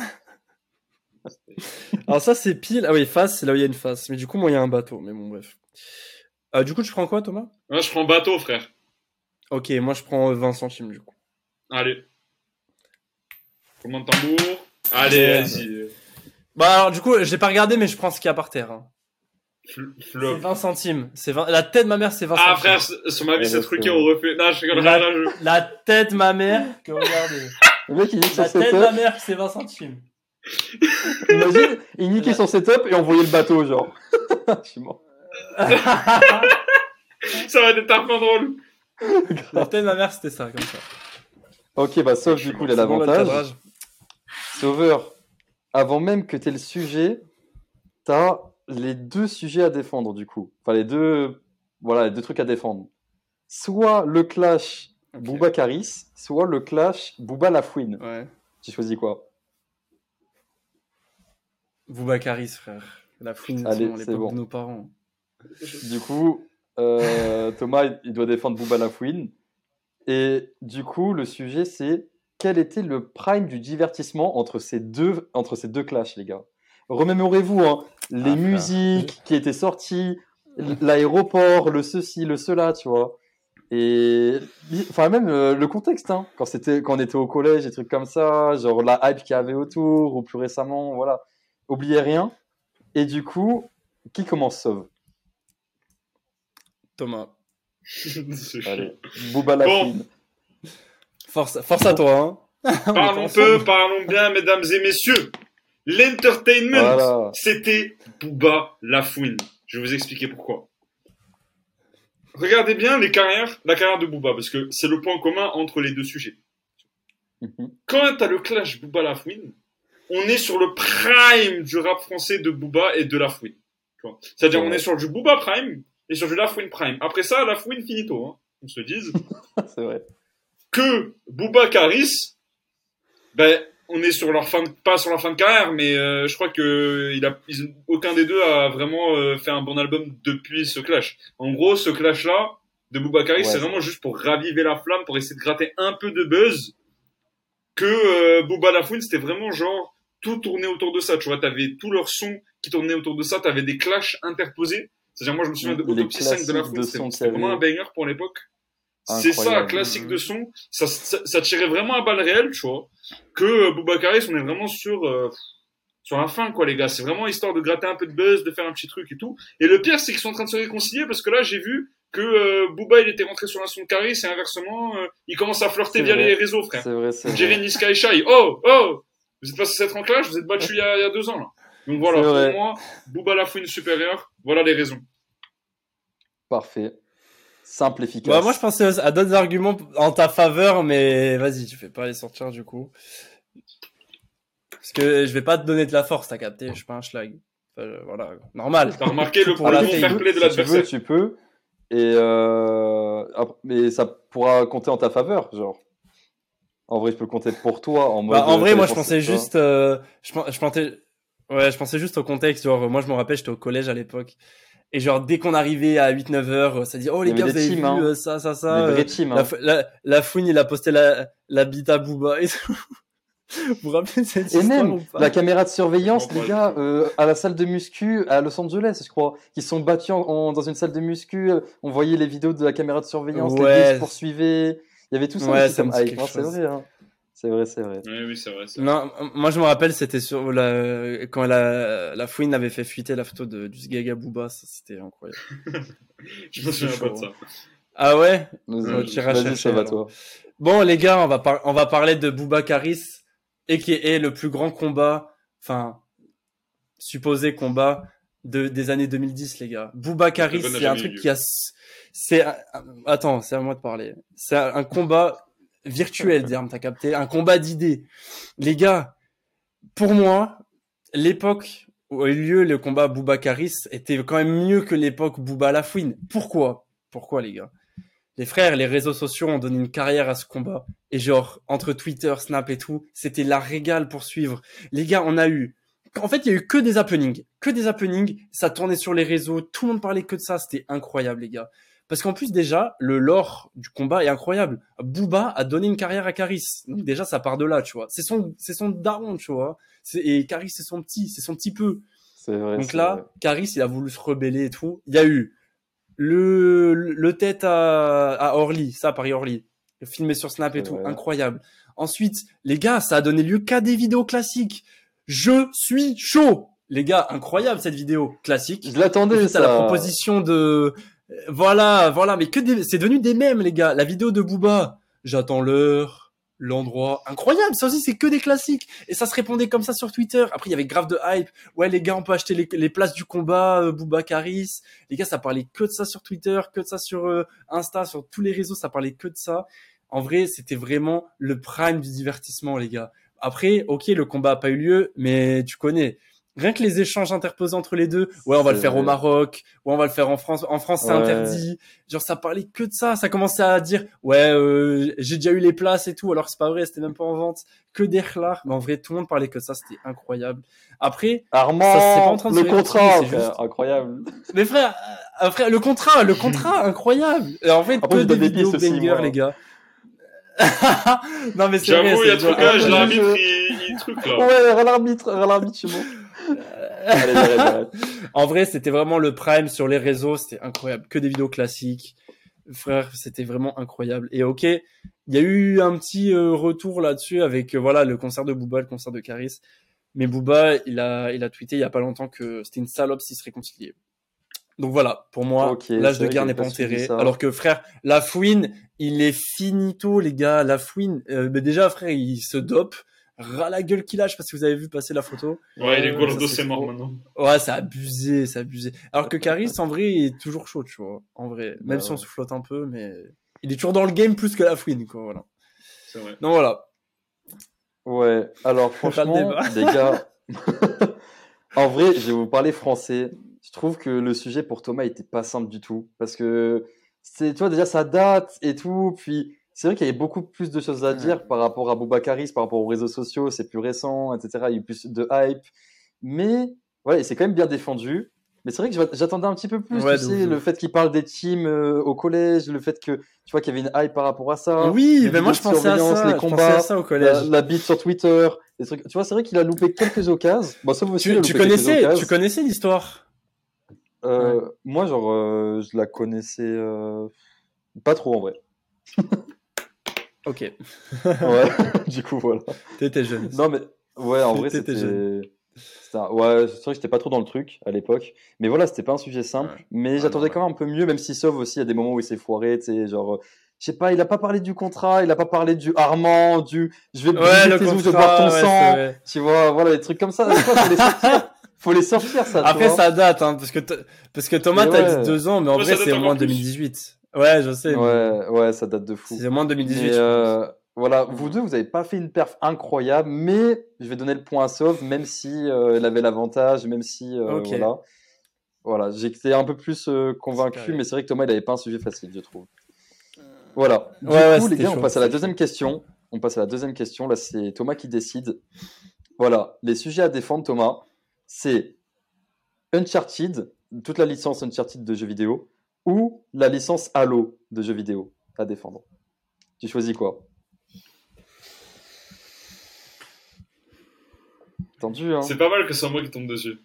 Alors ça c'est pile. Ah oui, face, c'est là où il y a une face. Mais du coup, moi il y a un bateau. Mais bon, bref. Euh, du coup, tu prends quoi, Thomas? Moi, je prends bateau, frère. Ok, moi je prends euh, 20 centimes du coup. Allez. Roulement de tambour. Allez, vas-y. Bah alors du coup, j'ai pas regardé, mais je prends ce qu'il y a par terre. hein. C'est Flop. 20 centimes. C'est 20... La tête de ma mère, c'est 20 Ah centimes. frère, c- sur ma vie, c'est truqué au refait. Non, je rigole, La- là, là, je... La tête de ma mère, que regardez. Le mec, il nique son La tête de ma setup. mère, c'est 20 centimes. Imagine, il niquait son setup et envoyait le bateau, genre. Je suis mort. Ça va être tellement drôle. La tête de ma mère, c'était ça, comme ça. Ok, bah, sauf du coup, il a l'avantage. Sauveur, avant même que tu aies le sujet, tu as les deux sujets à défendre, du coup. Enfin, les deux, voilà, les deux trucs à défendre. Soit le clash Ok. Booba Caris, soit le clash Booba Lafouine. Ouais. Tu choisis quoi? Boubacaris, frère. La fouine, Allez, c'est l'époque bon. de nos parents. Du coup, euh, Thomas, il doit défendre Booba Lafouine. Et du coup, le sujet, c'est quel était le prime du divertissement entre ces deux, entre ces deux clashs, les gars? Remémorez-vous hein, les Ah, musiques qui étaient sorties, l'aéroport, le ceci, le cela, tu vois. Et enfin même euh, le contexte, hein, quand c'était quand on était au collège, des trucs comme ça, genre la hype qu'il y avait autour, ou plus récemment, voilà. Oubliez rien. Et du coup, qui commence sauve? Thomas. Allez, Booba Lafouine. Force, force à toi, hein. Parlons peu, parlons bien, mesdames et messieurs. L'entertainment, Voilà. c'était Booba Lafouine. Je vais vous expliquer pourquoi. Regardez bien les carrières, la carrière de Booba, parce que c'est le point commun entre les deux sujets. Mhm. Quand t'as le clash Booba Lafouine, on est sur le prime du rap français de Booba et de Lafouine. C'est-à-dire Ouais. on est sur du Booba Prime et sur du Lafouine Prime. Après ça, Lafouine finito, hein, on se dise. C'est vrai. que Booba Caris, ben, on est sur leur fin de, pas sur leur fin de carrière, mais euh, je crois que il a, ils- aucun des deux a vraiment euh, fait un bon album depuis ce clash. En gros, ce clash-là de Booba Caris, Ouais, c'est vraiment juste pour raviver la flamme, pour essayer de gratter un peu de buzz. Que euh, Booba Lafouine, c'était vraiment genre tout tournait autour de ça. Tu vois, t'avais tous leurs sons qui tournaient autour de ça. T'avais des clashs interposés. C'est-à-dire, moi, je me souviens de Autopsy 5 de de C'était vraiment un banger pour l'époque. C'est ça, classique de son. Ça, ça, ça tirait vraiment à balles réelles, tu vois. Que euh, Boubacaris, on est vraiment sur euh, sur la fin, quoi, les gars. C'est vraiment histoire de gratter un peu de buzz, de faire un petit truc et tout. Et le pire, c'est qu'ils sont en train de se réconcilier parce que là, j'ai vu que euh, Booba, il était rentré sur la son de Caris et inversement, euh, il commence à flirter via vrai. les réseaux, frère. C'est vrai, c'est vrai. Jerry Niska et Shai. Oh, oh Vous êtes passé cette en clash, vous êtes battu il y a, il y a deux ans, là. Donc voilà, pour moi, Booba la fouine supérieure, voilà les raisons. Parfait. Simple, efficace. Bah, moi, je pensais à d'autres arguments en ta faveur, mais vas-y, tu fais pas les sortir du coup. Parce que je vais pas te donner de la force, t'as capté, je suis pas un schlag. Enfin, euh, voilà, normal. T'as remarqué le Pour la fair play de si tu veux, l'adversaire. tu peux. Et euh, mais ça pourra compter en ta faveur, genre. En vrai, je peux compter pour toi en mode. Bah, en euh, vrai, t'avais moi, je pensais tu juste, euh, je, je pensais, ouais, je pensais juste au contexte. Genre, moi, je me rappelle, j'étais au collège à l'époque. Et genre, dès qu'on arriait à 8-9 heures, ça dit, oh, les gars, vous des avez teams, vu hein. euh, ça, ça, ça. Des euh, vrais teams. la, hein. fou- la, la fouine, il a posté la, la bite à Booba et tout. vous vous rappelez de cette Et histoire même ou pas la caméra de surveillance, les gars, euh, à la salle de muscu à Los Angeles, je crois, qui se sont battus en- en- dans une salle de muscu. euh, On voyait les vidéos de la caméra de surveillance, les Ouais. deux se poursuivaient. Il y avait tout ça Ouais, ça hein, C'est vrai. hein. C'est vrai, c'est vrai. Oui, oui, c'est vrai. Non, moi je me rappelle, c'était sur la, quand la, la fouine avait fait fuiter la photo de, du Gaga Booba, ça, c'était incroyable. Je me souviens pas de ça. Ah ouais? Chercher, ça va toi. Bon, les gars, on va, par- on va parler de Booba Caris, et qui est le plus grand combat, enfin, supposé combat de, des années 2010, les gars. Booba n'a c'est un truc qui a, c'est, attends, c'est à moi de parler. C'est un combat virtuel, Derm, t'as capté? Un combat d'idées. Les gars, pour moi, l'époque où a eu lieu le combat Bouba-Caris était quand même mieux que l'époque Bouba-Lafouine. Pourquoi? Pourquoi, les gars? Les frères, les réseaux sociaux ont donné une carrière à ce combat. Et genre, entre Twitter, Snap et tout, c'était la régale pour suivre. Les gars, on a eu... En fait, il y a eu que des happenings. Que des happenings. Ça tournait sur les réseaux. Tout le monde parlait que de ça. C'était incroyable, les gars. Parce qu'en plus, déjà, le lore du combat est incroyable. Booba a donné une carrière à Caris. Donc déjà, ça part de là, tu vois. C'est son, c'est son daron, tu vois. Et Caris, c'est son petit, c'est son petit peu. Vrai, Donc là, vrai. Caris, il a voulu se rebeller et tout. Il y a eu le, le tête à, à Orly, ça, Paris Orly. Filmé sur Snap et tout. Vrai. Incroyable. Ensuite, les gars, ça a donné lieu qu'à des vidéos classiques. Je suis chaud. Les gars, incroyable cette vidéo classique. Je l'attendais, ça. la proposition de, voilà, voilà, mais que des... c'est devenu des mèmes, les gars. La vidéo de Booba, j'attends l'heure, l'endroit, incroyable. Ça aussi, c'est que des classiques. Et ça se répondait comme ça sur Twitter. Après, il y avait grave de hype. Ouais, les gars, on peut acheter les, les places du combat, euh, Booba Caris. Les gars, ça parlait que de ça sur Twitter, que de ça sur euh, Insta, sur tous les réseaux, ça parlait que de ça. En vrai, c'était vraiment le prime du divertissement, les gars. Après, ok, le combat a pas eu lieu, mais tu connais. Rien que les échanges interposés entre les deux, ouais, on va le faire au Maroc, ouais, on va le faire en France. En France, c'est Ouais. interdit. Genre, ça parlait que de ça. Ça commençait à dire, ouais, euh, j'ai déjà eu les places et tout, alors que c'est pas vrai, c'était même pas en vente. Que d'Erlar. Mais en vrai, tout le monde parlait que de ça, c'était incroyable. Après, Ça, c'est pas en Armand, train de le contrat, c'est juste- incroyable. mais frère, euh, frère, le contrat, le contrat, incroyable. Et en fait, Après, que des des vidéos banger, moi. les gars. non, mais c'est vrai. J'avoue, il y a c'est- trucage, Ah, l'arbitre, je- il, il truc là. Ouais, l'arbitre, l'arbitre, je suis bon. Allez. En vrai, c'était vraiment le prime sur les réseaux, c'était incroyable. Que des vidéos classiques. Frère, c'était vraiment incroyable. Et ok, il y a eu un petit euh, retour là-dessus avec euh, voilà le concert de Booba, le concert de Caris. Mais Booba, il a, il a tweeté il y a pas longtemps que c'était une salope s'ils se réconciliaient. Donc voilà, pour moi, l'âge de guerre n'est pas enterré. Alors que frère, la fouine, il est finito, les gars. La fouine, euh, mais déjà frère, il se dope. Ras la gueule qu'il lâche parce que vous avez vu passer la photo. Ouais, il est gordo, ça, c'est mort maintenant. Ouais, c'est abusé, c'est abusé. Alors que Caris, en vrai, il est toujours chaud, tu vois. En vrai. Même Bah si on ouais. soufflote un peu, mais il est toujours dans le game plus que la fouine, quoi, voilà. C'est vrai. Donc voilà. Ouais, alors Pas franchement, débat. les gars, en vrai, je vais vous parler français. Je trouve que le sujet pour Thomas était pas simple du tout parce que c'est, tu vois, déjà ça date et tout. Puis c'est vrai qu'il y avait beaucoup plus de choses à Ouais. dire par rapport à Boubacaris, par rapport aux réseaux sociaux, c'est plus récent, etc. Il y a eu plus de hype, mais ouais, et c'est quand même bien défendu. Mais c'est vrai que j'a- j'attendais un petit peu plus, Ouais, tu sais, le fait qu'il parle des teams euh, au collège, le fait que tu vois qu'il y avait une hype par rapport à ça. oui, mais moi vidéos je pensais à ça. les combats, à ça au collège. la, la bite sur Twitter, des trucs. Tu vois, c'est vrai qu'il a loupé quelques occasions. Bon, il Tu, tu connaissais, tu connaissais l'histoire? Euh, Moi, genre, euh, je la connaissais euh, pas trop en vrai. Ok. Ouais, du coup, voilà. T'étais jeune. Non, mais ouais, en vrai, c'était. un- Ouais, c'est vrai que j'étais pas trop dans le truc à l'époque. Mais voilà, c'était pas un sujet simple. Ouais. Mais Ah, j'attendais quand même un peu mieux, même si Sauve aussi, il y a des moments où il s'est foiré, tu sais, genre. euh, Je sais pas, il a pas parlé du contrat, il a pas parlé du Armand, du je vais Ouais, le tes os, je contrat, boire ton ouais, sang. Tu vois, voilà, des trucs comme ça. Faut les sortir. Faut les sortir, ça. Après, ça date, hein, parce que, parce que Thomas, t'as ouais. dit deux ans, mais en vrai, c'est au moins encore plus. 2018. Ouais, je sais. mais Ouais, ouais, ça date de fou. C'est au moins 2018. Mais je pense. euh, voilà, vous deux, vous n'avez pas fait une perf incroyable, mais je vais donner le point à Sauve, même si euh, elle avait l'avantage, même si euh, Ok. voilà. Voilà, j'étais un peu plus euh, convaincu, mais c'est vrai que Thomas, il n'avait pas un sujet facile, je trouve. Voilà. Du Ouais, ouais, coup, les gars, on passe à la deuxième question. On passe à la deuxième question. Là, c'est Thomas qui décide. Voilà, les sujets à défendre, Thomas, c'est Uncharted, toute la licence Uncharted de jeux vidéo, ou la licence Halo de jeux vidéo à défendre. Tu choisis quoi? Tendu, hein C'est pas mal que ce soit moi qui tombe dessus.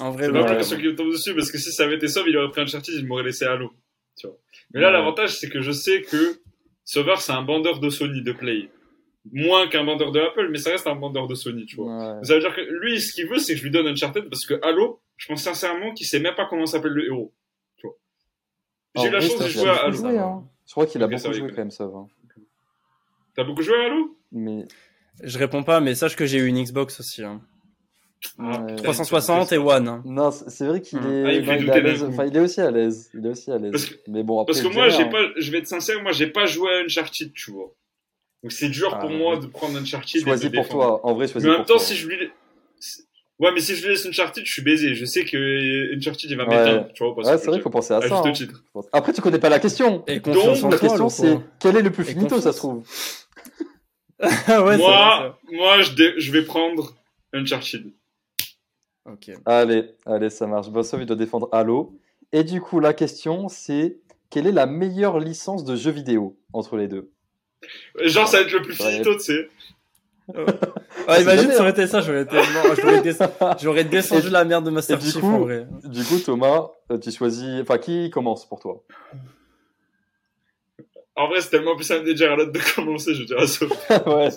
En vrai, C'est ouais. pas mal ouais. que ce soit qui tombe dessus parce que si ça avait été Sauve, il aurait pris Uncharted, il m'aurait laissé Halo. Tu vois. Mais là, Ouais. l'avantage, c'est que je sais que Sauveur, c'est un bandeur de Sony, de Play. Moins qu'un bandeur de Apple, mais ça reste un bandeur de Sony, tu vois. Ouais. Ça veut dire que lui, ce qu'il veut, c'est que je lui donne Uncharted parce que Halo, je pense sincèrement qu'il sait même pas comment s'appelle le héros. Vois. J'ai eu la chance de jouer à Halo. joué, hein. Je crois qu'il a beaucoup joué quand même, ça va. T'as beaucoup joué à Halo? Mais Je réponds pas, mais sache que j'ai eu une Xbox aussi. Hein. Ah, Ouais. 360 et One. hein. non, c'est vrai qu'il Hmm. est, Ah, il non, il est à. Enfin, il est aussi à l'aise. Il est aussi à l'aise. Parce que- Mais bon, après, Parce que moi, dirais, j'ai hein. pas, je vais être sincère, moi, j'ai pas joué à Uncharted, tu vois. Donc c'est dur pour Ah, moi de prendre Uncharted. et de Choisis le pour défendre. toi. En vrai, choisis Mais en même pour temps, toi. si je lui. Ouais, mais si je lui laisse Uncharted, je suis baisé. Je sais que Uncharted, il va Ouais. m'éteindre. Tu vois, parce Ouais, c'est vrai qu'il faut penser à à ça. hein. titre. Après, tu connais pas la question. Et Donc, La toi, question, c'est quel est le plus Et finito, ça se trouve ouais, c'est vrai, moi, moi je, dé- je vais prendre Uncharted. Ok. Allez, allez, ça marche. Bossov, il doit défendre Halo. Et du coup, la question, c'est quelle est la meilleure licence de jeux vidéo entre les deux? Genre, ça va être le plus finito, tu sais. Ah, imagine, ça aurait été ça, j'aurais j'aurais des- j'aurais descendu la merde de Master Chief coup- en vrai. Du coup, Thomas, euh, tu choisis. Enfin, qui commence pour toi? En vrai, c'est tellement plus simple de dire à l'autre de commencer, je dirais ça. Ouais,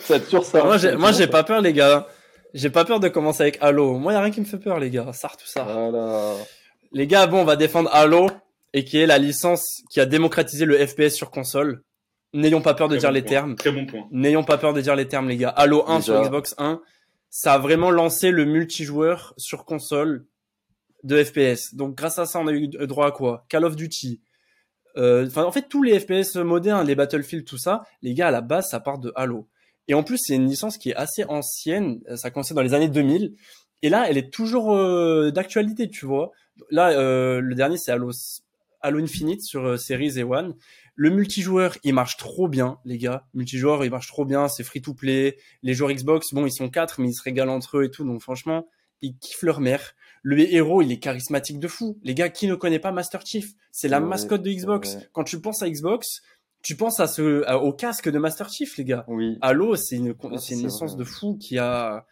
ça sûr ça. moi, j'ai, moi, j'ai pas peur, les gars. J'ai pas peur de commencer avec Halo. Moi, y a rien qui me fait peur, les gars. Ça, tout ça. Voilà. Les gars, bon, on va défendre Halo, et qui est la licence qui a démocratisé le FPS sur console. N'ayons pas peur de Très dire bon les point. termes. Très bon point. N'ayons pas peur de dire les termes, les gars. Halo 1 sur. Xbox 1, ça a vraiment lancé le multijoueur sur console de FPS. Donc, grâce à ça, on a eu droit à quoi? Call of Duty. Euh, Enfin, en fait, tous les FPS modernes, les Battlefield, tout ça, les gars, à la base, ça part de Halo. Et en plus, c'est une licence qui est assez ancienne. Ça a commencé dans les années 2000. Et là, elle est toujours euh, d'actualité, tu vois. Là, euh, le dernier, c'est Halo, Halo Infinite sur euh, Series et One. Le multijoueur, il marche trop bien, les gars. Multijoueur, il marche trop bien. C'est free to play. Les joueurs Xbox, bon, ils sont quatre, mais ils se régalent entre eux et tout. Donc, franchement, ils kiffent leur mère. Le héros, il est charismatique de fou. Les gars, qui ne connaît pas Master Chief? C'est la Ouais, mascotte de Xbox. Quand tu penses à Xbox, tu penses à ce, à- au casque de Master Chief, les gars. Oui. Halo, c'est une, Ah, c'est une vrai. de fou qui a,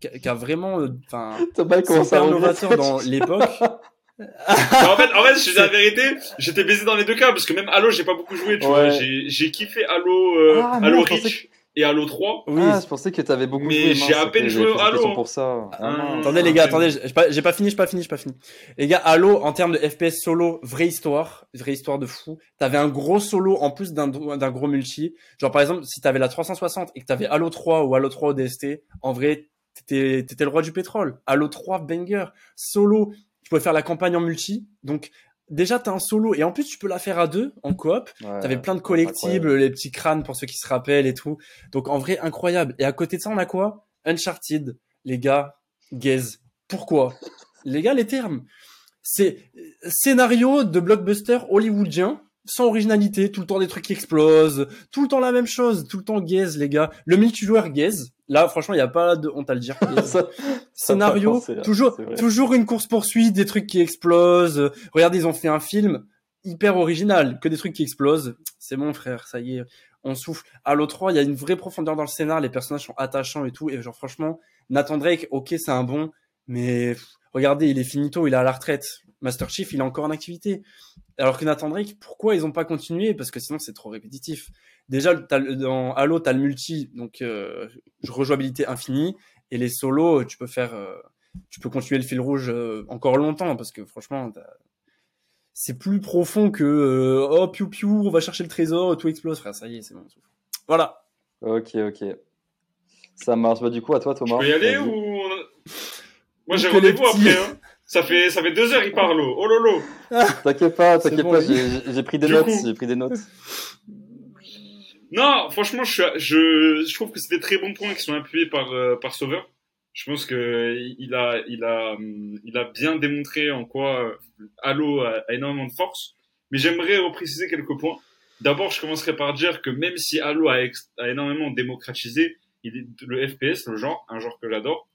qui a, vraiment, euh, enfin, il c'est commence à hyper regretter. novateur dans l'époque. Mais en fait, en fait, je dis la vérité, j'étais baisé dans les deux cas, parce que même Halo, j'ai pas beaucoup joué, tu Ouais. vois. J'ai, j'ai kiffé Halo, euh, Ah, Halo Reach et Halo 3. Oui. Ah, je pensais que t'avais beaucoup Mais joué. j'ai mince, à peine joué j'ai au Halo. pour ça. Ah, mince. Attendez les gars, attendez, j'ai pas, j'ai pas fini, j'ai pas fini, j'ai pas fini. Les gars, Halo en termes de FPS solo, vraie histoire, vraie histoire de fou. T'avais un gros solo en plus d'un d'un gros multi. Genre par exemple, si t'avais la 360 et que t'avais Halo 3 ou Halo 3 ODST, en vrai, t'étais t'étais le roi du pétrole. Halo 3 banger, solo, tu pouvais faire la campagne en multi. Donc déjà t'as un solo et en plus tu peux la faire à deux en coop. Ouais. T'avais plein de collectibles, les petits crânes pour ceux qui se rappellent et tout. Donc en vrai, incroyable. Et à côté de ça, on a quoi? Uncharted, les gars, gaze. Pourquoi? Les gars, les termes. C'est scénario de blockbuster hollywoodien, sans originalité, tout le temps des trucs qui explosent, tout le temps la même chose, tout le temps gaze, les gars. Le multijoueur gaze. Là, franchement, il n'y a pas de honte à le dire. Ça- Scénario, Ça, toujours, toujours une course poursuite, des trucs qui explosent. Regardez, ils ont fait un film hyper original, que des trucs qui explosent. C'est bon, frère, ça y est, on souffle. Halo 3, il y a une vraie profondeur dans le scénar, les personnages sont attachants et tout. Et genre, franchement, Nathan Drake, ok, c'est un bon, mais regardez, il est finito, il est à la retraite. Master Chief, il est encore en activité. Alors que Nathan Drake, pourquoi ils ont pas continué? Parce que sinon, c'est trop répétitif. Déjà, t'as le- dans Halo, t'as le multi, donc euh, rejouabilité infinie. Et les solos, tu peux faire, euh, tu peux continuer le fil rouge euh, encore longtemps parce que franchement, t'as- c'est plus profond que euh, oh piou piou, on va chercher le trésor, tout explose, frère. Ça y est, c'est bon. Voilà. Ok, ok. Ça marche. Bah, du coup, à toi, Je Thomas. peux y aller ou. Moi, j'ai rendez-vous après, hein. Ça fait, ça fait deux heures, il parle. Oh lolo. T'inquiète pas, C'est t'inquiète bon, pas, lui. j'ai j'ai pris des Du notes. coup. J'ai pris des notes. Non, franchement, je, suis, je, je trouve que c'est des très bons points qui sont appuyés par, euh, par Sauveur. Je pense que il a, il a, hum, il a bien démontré en quoi euh, Halo a, a énormément de force. Mais j'aimerais repréciser quelques points. D'abord, je commencerai par dire que même si Halo a, a énormément démocratisé il est- le FPS, le genre, un genre que j'adore,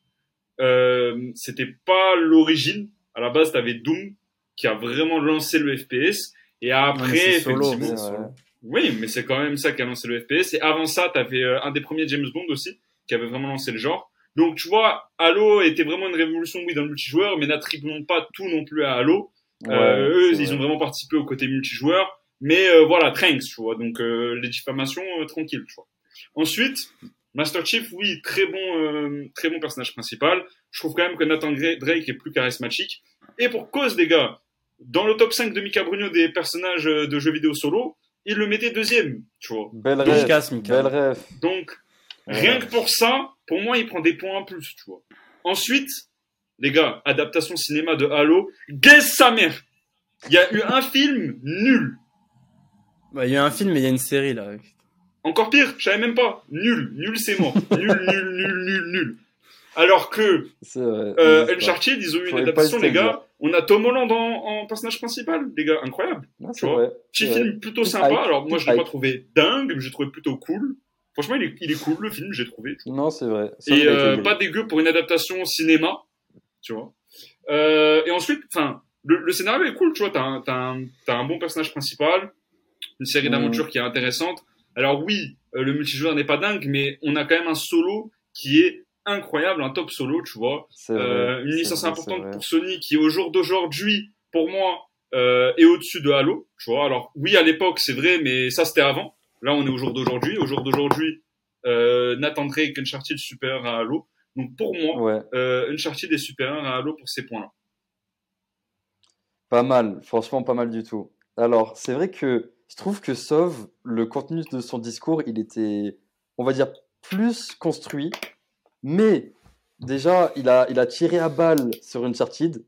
euh, c'était pas l'origine. À la base, t'avais Doom qui a vraiment lancé le FPS. Et après, Ouais, solo, effectivement, oui, mais c'est quand même ça qui a lancé le FPS. Et avant ça, t'avais euh, un des premiers James Bond aussi, qui avait vraiment lancé le genre. Donc, tu vois, Halo était vraiment une révolution, oui, dans le multijoueur, mais n'attribuons pas tout non plus à Halo. Ouais, Euh, eux, ils vrai. ont vraiment participé au côté multijoueur. Mais euh, voilà, thanks, tu vois. Donc, euh, les diffamations, euh, tranquille, tu vois. Ensuite, Master Chief, oui, très bon, euh, très bon personnage principal. Je trouve quand même que Nathan Drake est plus charismatique. Et pour cause, les gars, dans le top 5 de Mika Brugno des personnages euh, de jeux vidéo solo, il le mettait deuxième, tu vois. Belle rêve. Mika. Belle rêve. Donc, Ouais. rien que pour ça, pour moi, il prend des points en plus, tu vois. Ensuite, les gars, adaptation cinéma de Halo, guess sa mère. Il y a eu un film nul. Bah, il y a un film, mais il y a une série là. Encore pire, je savais même pas. Nul, nul c'est mort. nul, nul, nul, nul, nul. Alors que vrai. euh. Uncharted, ils ont eu une adaptation, les le gars. On a Tom Holland en, en personnage principal, les gars, incroyable. Tu c'est vois. vrai. Petit vrai. film plutôt Hype, sympa. Alors moi, je l'ai pas trouvé dingue, mais j'ai trouvé plutôt cool. Franchement, il est, il est cool le film, j'ai trouvé. Non, c'est vrai. Et euh, pas dégueu pour une adaptation cinéma, tu vois. Euh, et ensuite, enfin, le, le scénario est cool, tu vois. T'as un, un bon personnage principal, une série Mm. d'aventures qui est intéressante. Alors oui, euh, le multijoueur n'est pas dingue, mais on a quand même un solo qui est incroyable, un top solo, tu vois. Vrai, Euh, une licence vrai, importante pour Sony qui, au jour d'aujourd'hui, pour moi, euh, est au-dessus de Halo, tu vois. Alors oui, à l'époque, c'est vrai, mais ça c'était avant. Là, on est au jour d'aujourd'hui. Au jour d'aujourd'hui, euh, Nathan Drake, Uncharted supérieur à Halo. Donc pour moi, Ouais, euh, Uncharted est supérieur à Halo pour ces points-là. pas mal. Franchement, pas mal du tout. Alors, c'est vrai que je trouve que Sauve, le contenu de son discours, il était, on va dire, plus construit. Mais déjà, il a, il a tiré à balle sur Uncharted.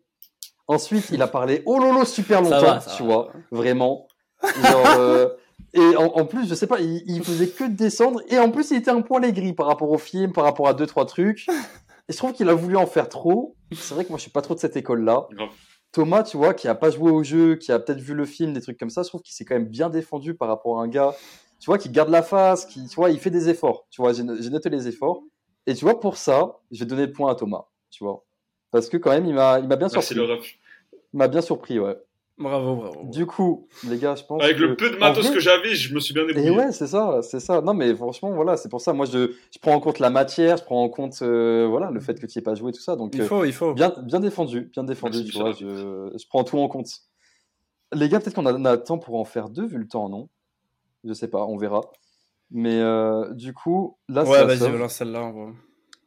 Ensuite, il a parlé oh lolo super Ça longtemps, va, ça tu va. vois, vraiment. Genre, euh, et en, en plus, je sais pas, il, il faisait que descendre. Et en plus, il était un poil aigri par rapport au film, par rapport à deux, trois trucs. Et je trouve qu'il a voulu en faire trop. C'est vrai que moi, je suis pas trop de cette école-là. Thomas, tu vois, qui a pas joué au jeu, qui a peut-être vu le film, des trucs comme ça, je trouve qu'il s'est quand même bien défendu par rapport à un gars, tu vois, qui garde la face, qui, tu vois, il fait des efforts. Tu vois, j'ai no- j'ai noté les efforts. Et tu vois, pour ça, je vais donner le point à Thomas, tu vois. Parce que quand même, il m'a bien Merci surpris. Il m'a bien surpris, ouais. Bravo, bravo. Du coup, les gars, je pense Avec que... le peu de matos vrai- que j'avais, je me suis bien et débrouillé. ouais, c'est ça, c'est ça. Non, mais franchement, voilà, c'est pour ça. Moi, je, je prends en compte la matière, je prends en compte, euh, voilà, le fait que tu n'y aies pas joué, tout ça. Donc, Il euh, faut, il faut. bien, bien défendu, bien défendu, Merci, tu vois. Michel Je, je prends tout en compte. Les gars, peut-être qu'on a, on a le temps pour en faire deux, vu le temps, non? Je sais pas, on verra. Mais euh, du coup, là, c'est Ouais, à vas-y, Sauve. lance celle-là. va-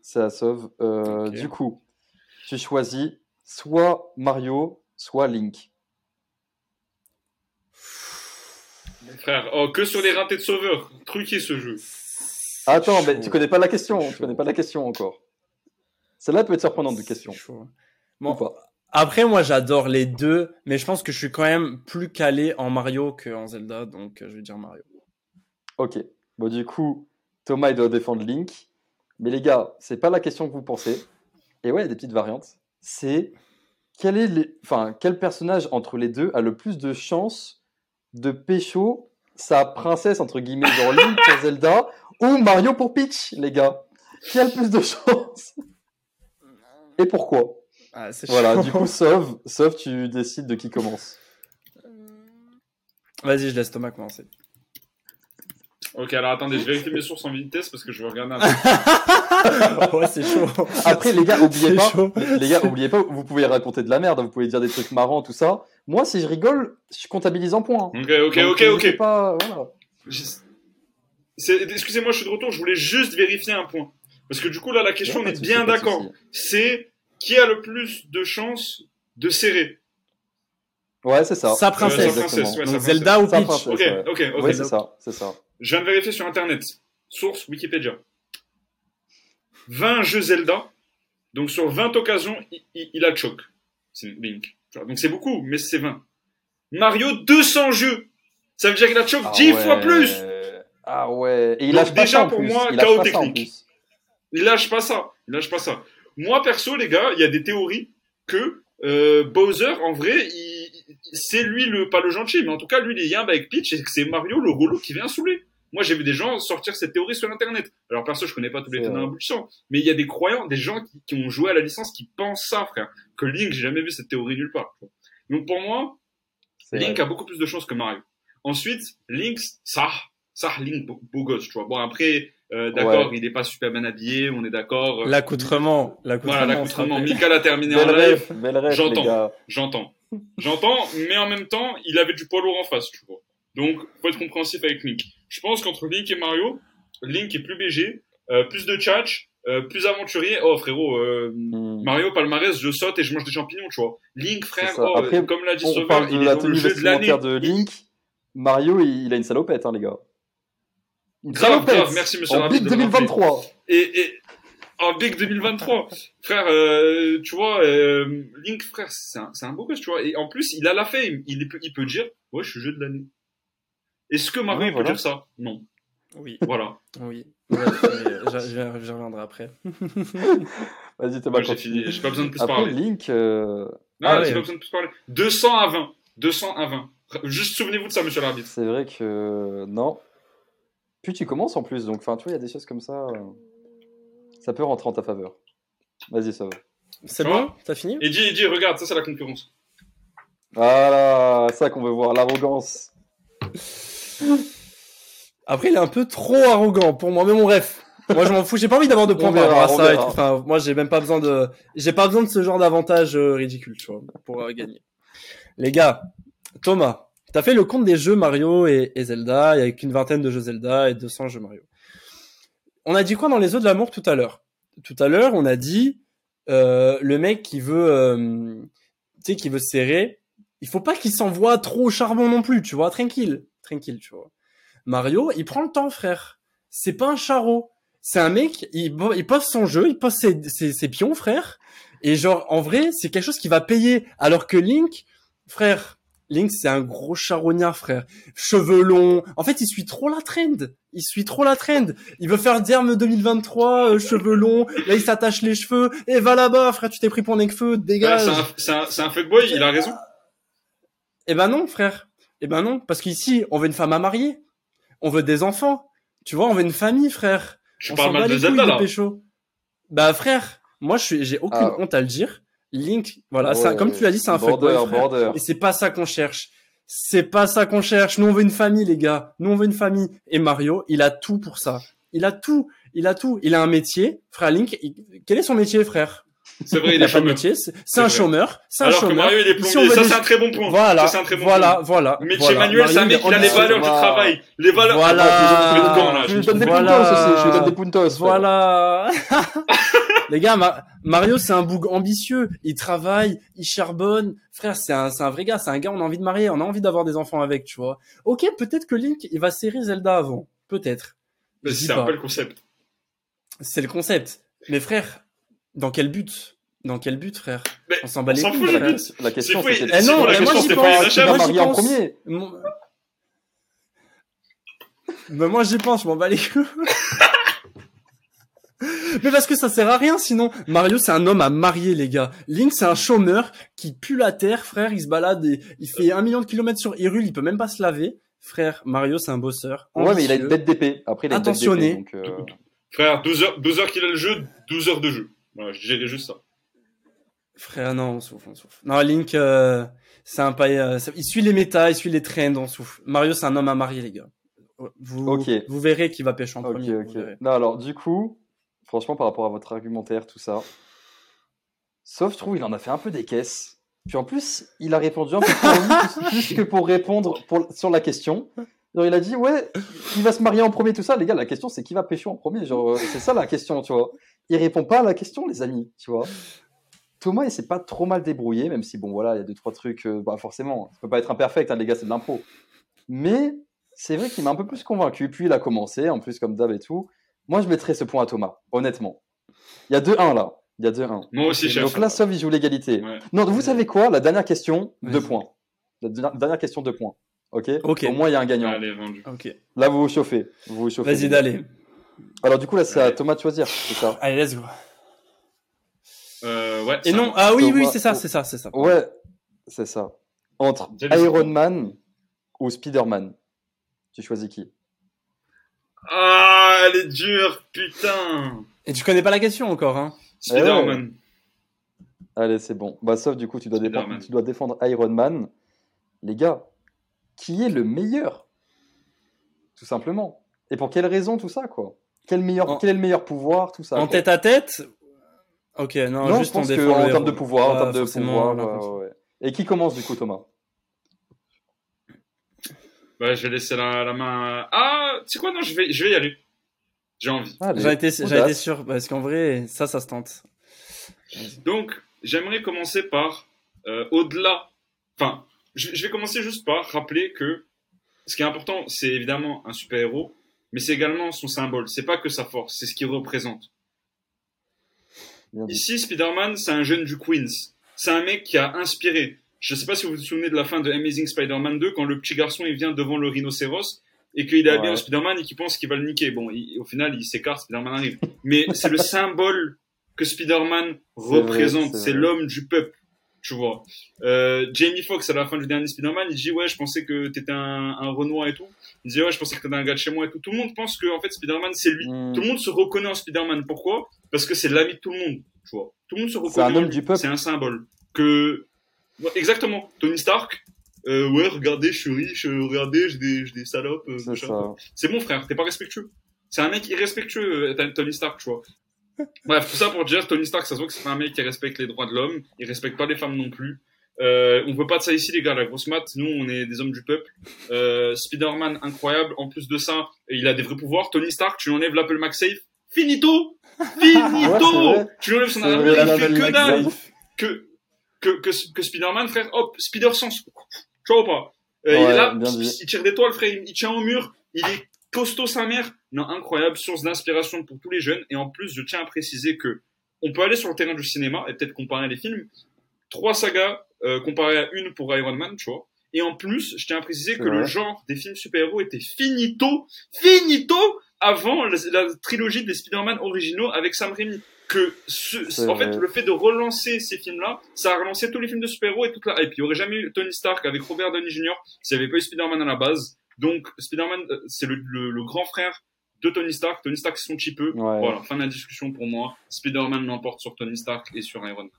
C'est à Sauve. Euh. Du coup, tu choisis soit Mario, soit Link. Frère, oh, que sur les ratés de sauveur. Truqué ce jeu. Attends, C'est mais tu connais pas la question. Tu connais pas la question encore. Celle-là peut être surprenante de question. Bon, pas. après, moi, j'adore les deux, mais je pense que je suis quand même plus calé en Mario qu'en Zelda, donc euh, je vais dire Mario. Ok. Bon, du coup, Thomas, il doit défendre Link. Mais les gars, c'est pas la question que vous pensez. Et ouais, il y a des petites variantes. C'est quel, est les... enfin, quel personnage entre les deux a le plus de chances de pécho sa princesse, entre guillemets, genre Link pour Zelda ou Mario pour Peach, les gars Qui a le plus de chances Et pourquoi Ah, Voilà, du coup, Sauve, Sauve, tu décides de qui commence. Vas-y, je laisse Thomas commencer. Ok, alors attendez, je vérifie mes sources en vitesse parce que je veux regarder un peu. ouais, c'est chaud. Après, les gars, oubliez pas, chaud. les gars, oubliez pas, vous pouvez raconter de la merde, vous pouvez dire des trucs marrants, tout ça. Moi, si je rigole, je comptabilise en points. Ok, ok, Donc, ok, n'hésitez ok. Pas, voilà. Excusez-moi, je suis de retour, je voulais juste vérifier un point. Parce que du coup, là, la question, on est bien d'accord. C'est qui a le plus de chances de serrer? Ouais, c'est ça. Sa princesse. Euh, Exactement. sa princesse, ouais, Donc sa Zelda ou Sa Peach princesse. Ok, ouais. ok, ok. Oui, c'est ça, c'est ça. Je viens de vérifier sur Internet. Source Wikipédia. 20 jeux Zelda. Donc sur 20 occasions, il, a choc. C'est Link. Donc c'est beaucoup, mais c'est 20. Mario, 200 jeux. Ça veut dire qu'il a choc Ah 10 ouais. fois plus. Ah ouais. Et il Donc lâche pas déjà, ça en pour plus. moi, il chaos pas ça technique. Il lâche pas ça. Il lâche pas ça. Moi, perso, les gars, il y a des théories que euh, Bowser, en vrai, c'est lui le pas le gentil, mais en tout cas, lui, il est avec Peach et que c'est Mario le relou qui vient saouler. Moi, j'ai vu des gens sortir cette théorie sur Internet. Alors, perso, je connais pas tous les tenants aboutissants, mais il y a des croyants, des gens qui, qui ont joué à la licence qui pensent ça, frère. Que Link, j'ai jamais vu cette théorie nulle part. Donc, pour moi, Link vrai. a beaucoup plus de chances que Mario. Ensuite, Link, ça, ça, Link, beau, beau gosse, tu vois. Bon, après, euh, d'accord, il est pas super bien habillé, on est d'accord. L'accoutrement. L'accoutrement. Voilà, l'accoutrement. Mika l'a terminé en Belle live. ref, les J'entends. gars. J'entends. J'entends, mais en même temps, il avait du poids lourd en face, tu vois. Donc, faut être compréhensif avec Link. Je pense qu'entre Link et Mario, Link est plus BG, euh, plus de tchatch, euh, plus aventurier. Oh, frérot, euh, Hmm. Mario palmarès, je saute et je mange des champignons, tu vois. Link, frère, oh, Après, comme l'a dit Sauveur, il est dans le jeu de l'année. de Link. Mario, il, il a une salopette, hein, les gars. Une Grave, salopette grave, merci, monsieur En Big de le rappeler. 2023. Et, et en Big 2023, frère, euh, tu vois, Link, frère, c'est un, un beau gosse, tu vois. Et en plus, il a la fame. Il, est- il peut dire, ouais, je suis jeu de l'année. Est-ce que Mario Ouais, il peut dire ça? Non. Oui, Voilà. oui. J'a- j'y reviendrai après. Vas-y, j'ai continue. fini. J'ai pas besoin de plus Après, parler. Link, euh, Non, Ah j'ai ouais. pas besoin de plus parler. 200 à 20. 200 à 20. Juste souvenez-vous de ça, monsieur l'arbitre. c'est vrai que non. Puis tu commences en plus, donc enfin, tu vois, il y a des choses comme ça. euh, Ça peut rentrer en ta faveur. Vas-y, ça va. C'est bon T'as fini? Et dis, dis, regarde, ça c'est la concurrence. Voilà, ça qu'on veut voir, l'arrogance. Après, il est un peu trop arrogant pour moi, mais bon, bref. Moi, je m'en fous. J'ai pas envie d'avoir de points par rapport à ça. et verra. tout. Enfin, moi, j'ai même pas besoin de, j'ai pas besoin de ce genre d'avantage euh, ridicule, tu vois, pour euh, gagner. Les gars, Thomas, t'as fait le compte des jeux Mario et, et Zelda, avec une vingtaine de jeux Zelda et 200 jeux Mario. On a dit quoi dans les œufs de l'amour tout à l'heure? Tout à l'heure, on a dit euh, le mec qui veut, euh, tu sais, qui veut se serrer. Il faut pas qu'il s'envoie trop au charbon non plus, tu vois, tranquille, tranquille, tu vois. Mario, il prend le temps, frère. C'est pas un charreau. C'est un mec, il, il pose son jeu, il pose ses, ses, ses pions, frère. Et genre, en vrai, c'est quelque chose qui va payer. Alors que Link, frère, Link, c'est un gros charognard, frère. Cheveux longs. En fait, il suit trop la trend. Il suit trop la trend. Il veut faire Derme 2023, euh, cheveux longs. Là, il s'attache les cheveux. Et va là-bas, frère, tu t'es pris pour Nekfeu, Ouais, dégage. c'est un, un, un fuckboy, il a raison. Eh ben non, frère. Eh ben non, parce qu'ici, on veut une femme à marier. On veut des enfants. Tu vois, on veut une famille, frère. Je on parle mal de Zelda couilles là. de pécho. Bah frère, moi je suis, j'ai aucune Ah. honte à le dire. Link, voilà, comme tu l'as dit, c'est un border, fuckboy, frère. border. Et c'est pas ça qu'on cherche. C'est pas ça qu'on cherche. Nous on veut une famille, les gars. Nous on veut une famille. Et Mario, il a tout pour ça. Il a tout. Il a tout. Il a un métier. Frère Link, il- quel est son métier, frère? C'est vrai, il est pas de chômeur. métier. C'est un vrai. chômeur. C'est un Alors que chômeur. Mario, il est plombier. Ça, des- c'est un très bon point. Voilà, Ça, un très bon voilà, point. voilà. Métier voilà. manuel, c'est un Mario, mec qui a les valeurs du travail. Les valeurs. Voilà. Attends, je lui donne des puntos aussi, je lui donne des puntos. Voilà. Les gars, Ma- Mario, c'est un boug ambitieux. Il travaille, il charbonne. Frère, c'est un, c'est un vrai gars. C'est un gars, on a envie de marier, on a envie d'avoir des enfants avec, tu vois. Ok, peut-être que Link, il va serrer Zelda avant. Peut-être. Dis C'est un pas. peu le concept. C'est le concept. Mais frère, dans quel but? Dans quel but, frère? Mais On s'en bat les couilles, but. La question, c'était Eh non, la mais moi, question, j'y c'est pense. pas qui va j'y marier en pense. premier. Mon- Mais moi j'y pense, je m'en bats les couilles. Mais parce que ça sert à rien sinon. Mario c'est un homme à marier les gars. Link c'est un chômeur qui pue la terre, frère, il se balade et il fait un million de kilomètres sur Hyrule, il peut même pas se laver. Frère, Mario c'est un bosseur. Ouais, mais il a une bête d'épée. Après, il a une bête Attentionné. d'épée. Donc, euh, Frère, 12 heures, 12 heures qu'il a le jeu, 12 heures de jeu. Voilà, je dirais juste ça. Frère, non, on souffle, on souffle. Non, Link, euh, c'est un paille, euh, il suit les méta, il suit les trends, on souffle. Mario, c'est un homme à marier, les gars. Vous, Ok. vous verrez qui va pêcher en premier. Non, alors, du coup, franchement, par rapport à votre argumentaire, tout ça, sauf, je trouve, il en a fait un peu des caisses. Puis en plus, il a répondu un peu plus, plus que pour répondre pour, sur la question. Genre, il a dit, ouais, il va se marier en premier, tout ça. Les gars, la question, c'est qui va pécho en premier? Genre, euh, c'est ça la question, tu vois. Il répond pas à la question, les amis, tu vois. Thomas, il s'est pas trop mal débrouillé, même si, bon, voilà, il y a deux, trois trucs, euh, bah, forcément, ça peut pas être imperfect, hein, les gars, c'est de l'impro. Mais c'est vrai qu'il m'a un peu plus convaincu. Puis il a commencé, en plus, comme d'hab et tout. Moi, je mettrais ce point à Thomas, honnêtement. Il y a 2-1 là. Il y a 2-1. Moi aussi, chef. Donc là, Sauve, il joue l'égalité. Ouais. Non, vous savez quoi? La dernière question, Vas-y. deux points. La dernière- dernière question, deux points. Ok? Ok. Au moins, il y a un gagnant. Allez, vendu. Ok. Là, vous vous chauffez. Vous vous chauffez. Vas-y, d'aller. Alors, du coup, là, c'est à. Thomas de choisir. C'est ça Allez, let's go. Euh, ouais. Et non, ah oui, oui, c'est ça, c'est ça, c'est ça. Ouais, c'est ça. Entre Iron Man ou Spider-Man Tu choisis qui? Ah, elle est dure, putain. Et tu connais pas la question encore, hein? Spider-Man. Allez, c'est bon. Bah, sauf du coup, tu dois, Spider-Man. défendre, tu dois défendre Iron Man. Les gars, qui est le meilleur? Tout simplement. Et pour quelle raison tout ça, quoi? Quel, meilleur, En- quel est le meilleur pouvoir, tout ça En quoi. tête à tête? Ok, non, Non, juste je pense on que en termes de pouvoir, en termes de pouvoir. ouais. Et qui commence du coup, Thomas? Ouais, je vais laisser la, la main. Ah, tu sais quoi, non, je vais, je vais y aller. J'ai envie. Audace. j'en étais sûr, parce qu'en vrai, ça, ça se tente. Donc, j'aimerais commencer par, euh, au-delà. Enfin, je, je vais commencer juste par rappeler que ce qui est important, c'est évidemment un super-héros, mais c'est également son symbole. C'est pas que sa force, c'est ce qu'il représente. Bien. Ici, Spider-Man, c'est un jeune du Queens. C'est un mec qui a inspiré. Je sais pas si vous vous souvenez de la fin de Amazing Spider-Man 2, quand le petit garçon il vient devant le rhinocéros et qu'il est habillé Ouais. en Spider-Man et qu'il pense qu'il va le niquer. Bon, il- au final, il s'écarte, Spider-Man arrive. Mais c'est le symbole que Spider-Man représente. c'est l'homme du peuple, tu vois. Euh, Jamie Foxx, à la fin du dernier Spider-Man, il dit ouais, je pensais que t'étais un, un Renoir et tout. Il dit ouais, je pensais que t'étais un gars de chez moi et tout. Tout le monde pense que en fait Spider-Man c'est lui. Hmm. Tout le monde se reconnaît en Spider-Man. Pourquoi? Parce que c'est l'ami de tout le monde, tu vois. Tout le monde se reconnaît. C'est un homme du peuple. C'est un symbole. Que Ouais, exactement. Tony Stark. Euh, ouais, regardez, je suis riche. euh, regardez, j'ai des, des salopes. euh, C'est machin. ça. C'est mon frère. T'es pas respectueux. C'est un mec irrespectueux, euh, Tony Stark, tu vois. Bref, tout ça pour dire Tony Stark, ça se voit que c'est pas un mec qui respecte les droits de l'homme. Il respecte pas les femmes non plus. Euh, on veut pas de ça ici, les gars. La grosse mat, nous, on est des hommes du peuple. Euh, Spider-Man, incroyable. En plus de ça, il a des vrais pouvoirs. Tony Stark, tu lui enlèves l'Apple MagSafe. Finito! Finito! Ouais, tu lui enlèves son armure, il fait que dalle. Que, que, que, que Spider-Man, frère, hop, Spider-Sense. Tu vois ou pas? Euh, il est là, il tire des toiles, frère, il, il tient au mur, il est costaud sa mère. Non, incroyable, source d'inspiration pour tous les jeunes. Et en plus, je tiens à préciser que on peut aller sur le terrain du cinéma et peut-être comparer les films. Trois sagas euh, comparées à une pour Iron Man, tu vois. Et en plus, je tiens à préciser que le genre des films super-héros était finito, finito avant la, la trilogie des Spider-Man originaux avec Sam Raimi. Que ce, en fait, vrai. le fait de relancer ces films-là, ça a relancé tous les films de super-héros et toute la hype. Il y aurait jamais eu Tony Stark avec Robert Downey Jr. s'il n'y avait pas eu Spider-Man à la base. Donc, Spider-Man, euh, c'est le, le, le grand frère de Tony Stark. Tony Stark, c'est son petit peu. Ouais. Voilà, fin de la discussion pour moi. Spider-Man l'emporte sur Tony Stark et sur Iron Man.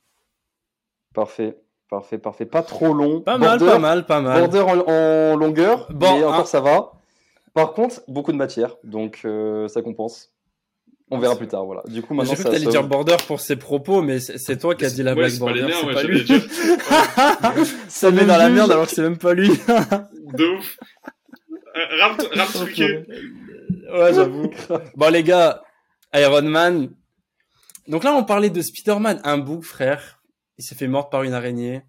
Parfait. Parfait, parfait. Pas trop long. Pas mal, Border- pas mal, pas mal. Border en, en longueur, Bon, mais encore hein. ça va. Par contre, beaucoup de matière, donc euh, ça compense. On verra plus tard, voilà. Du coup, J'ai maintenant, cru ça que t'allais dire Border pour ses propos, mais c'est toi qui as dit la Ouais, blague c'est pas les Border, c'est ouais, pas lui. dire. Ça met dans la merde alors que c'est même pas lui. De ouf. Euh, Rap, rap truqué. ouais, j'avoue. Bon, les gars, Iron Man. Donc là, on parlait de Spider-Man, un bouc, frère. Il s'est fait mordre par une araignée.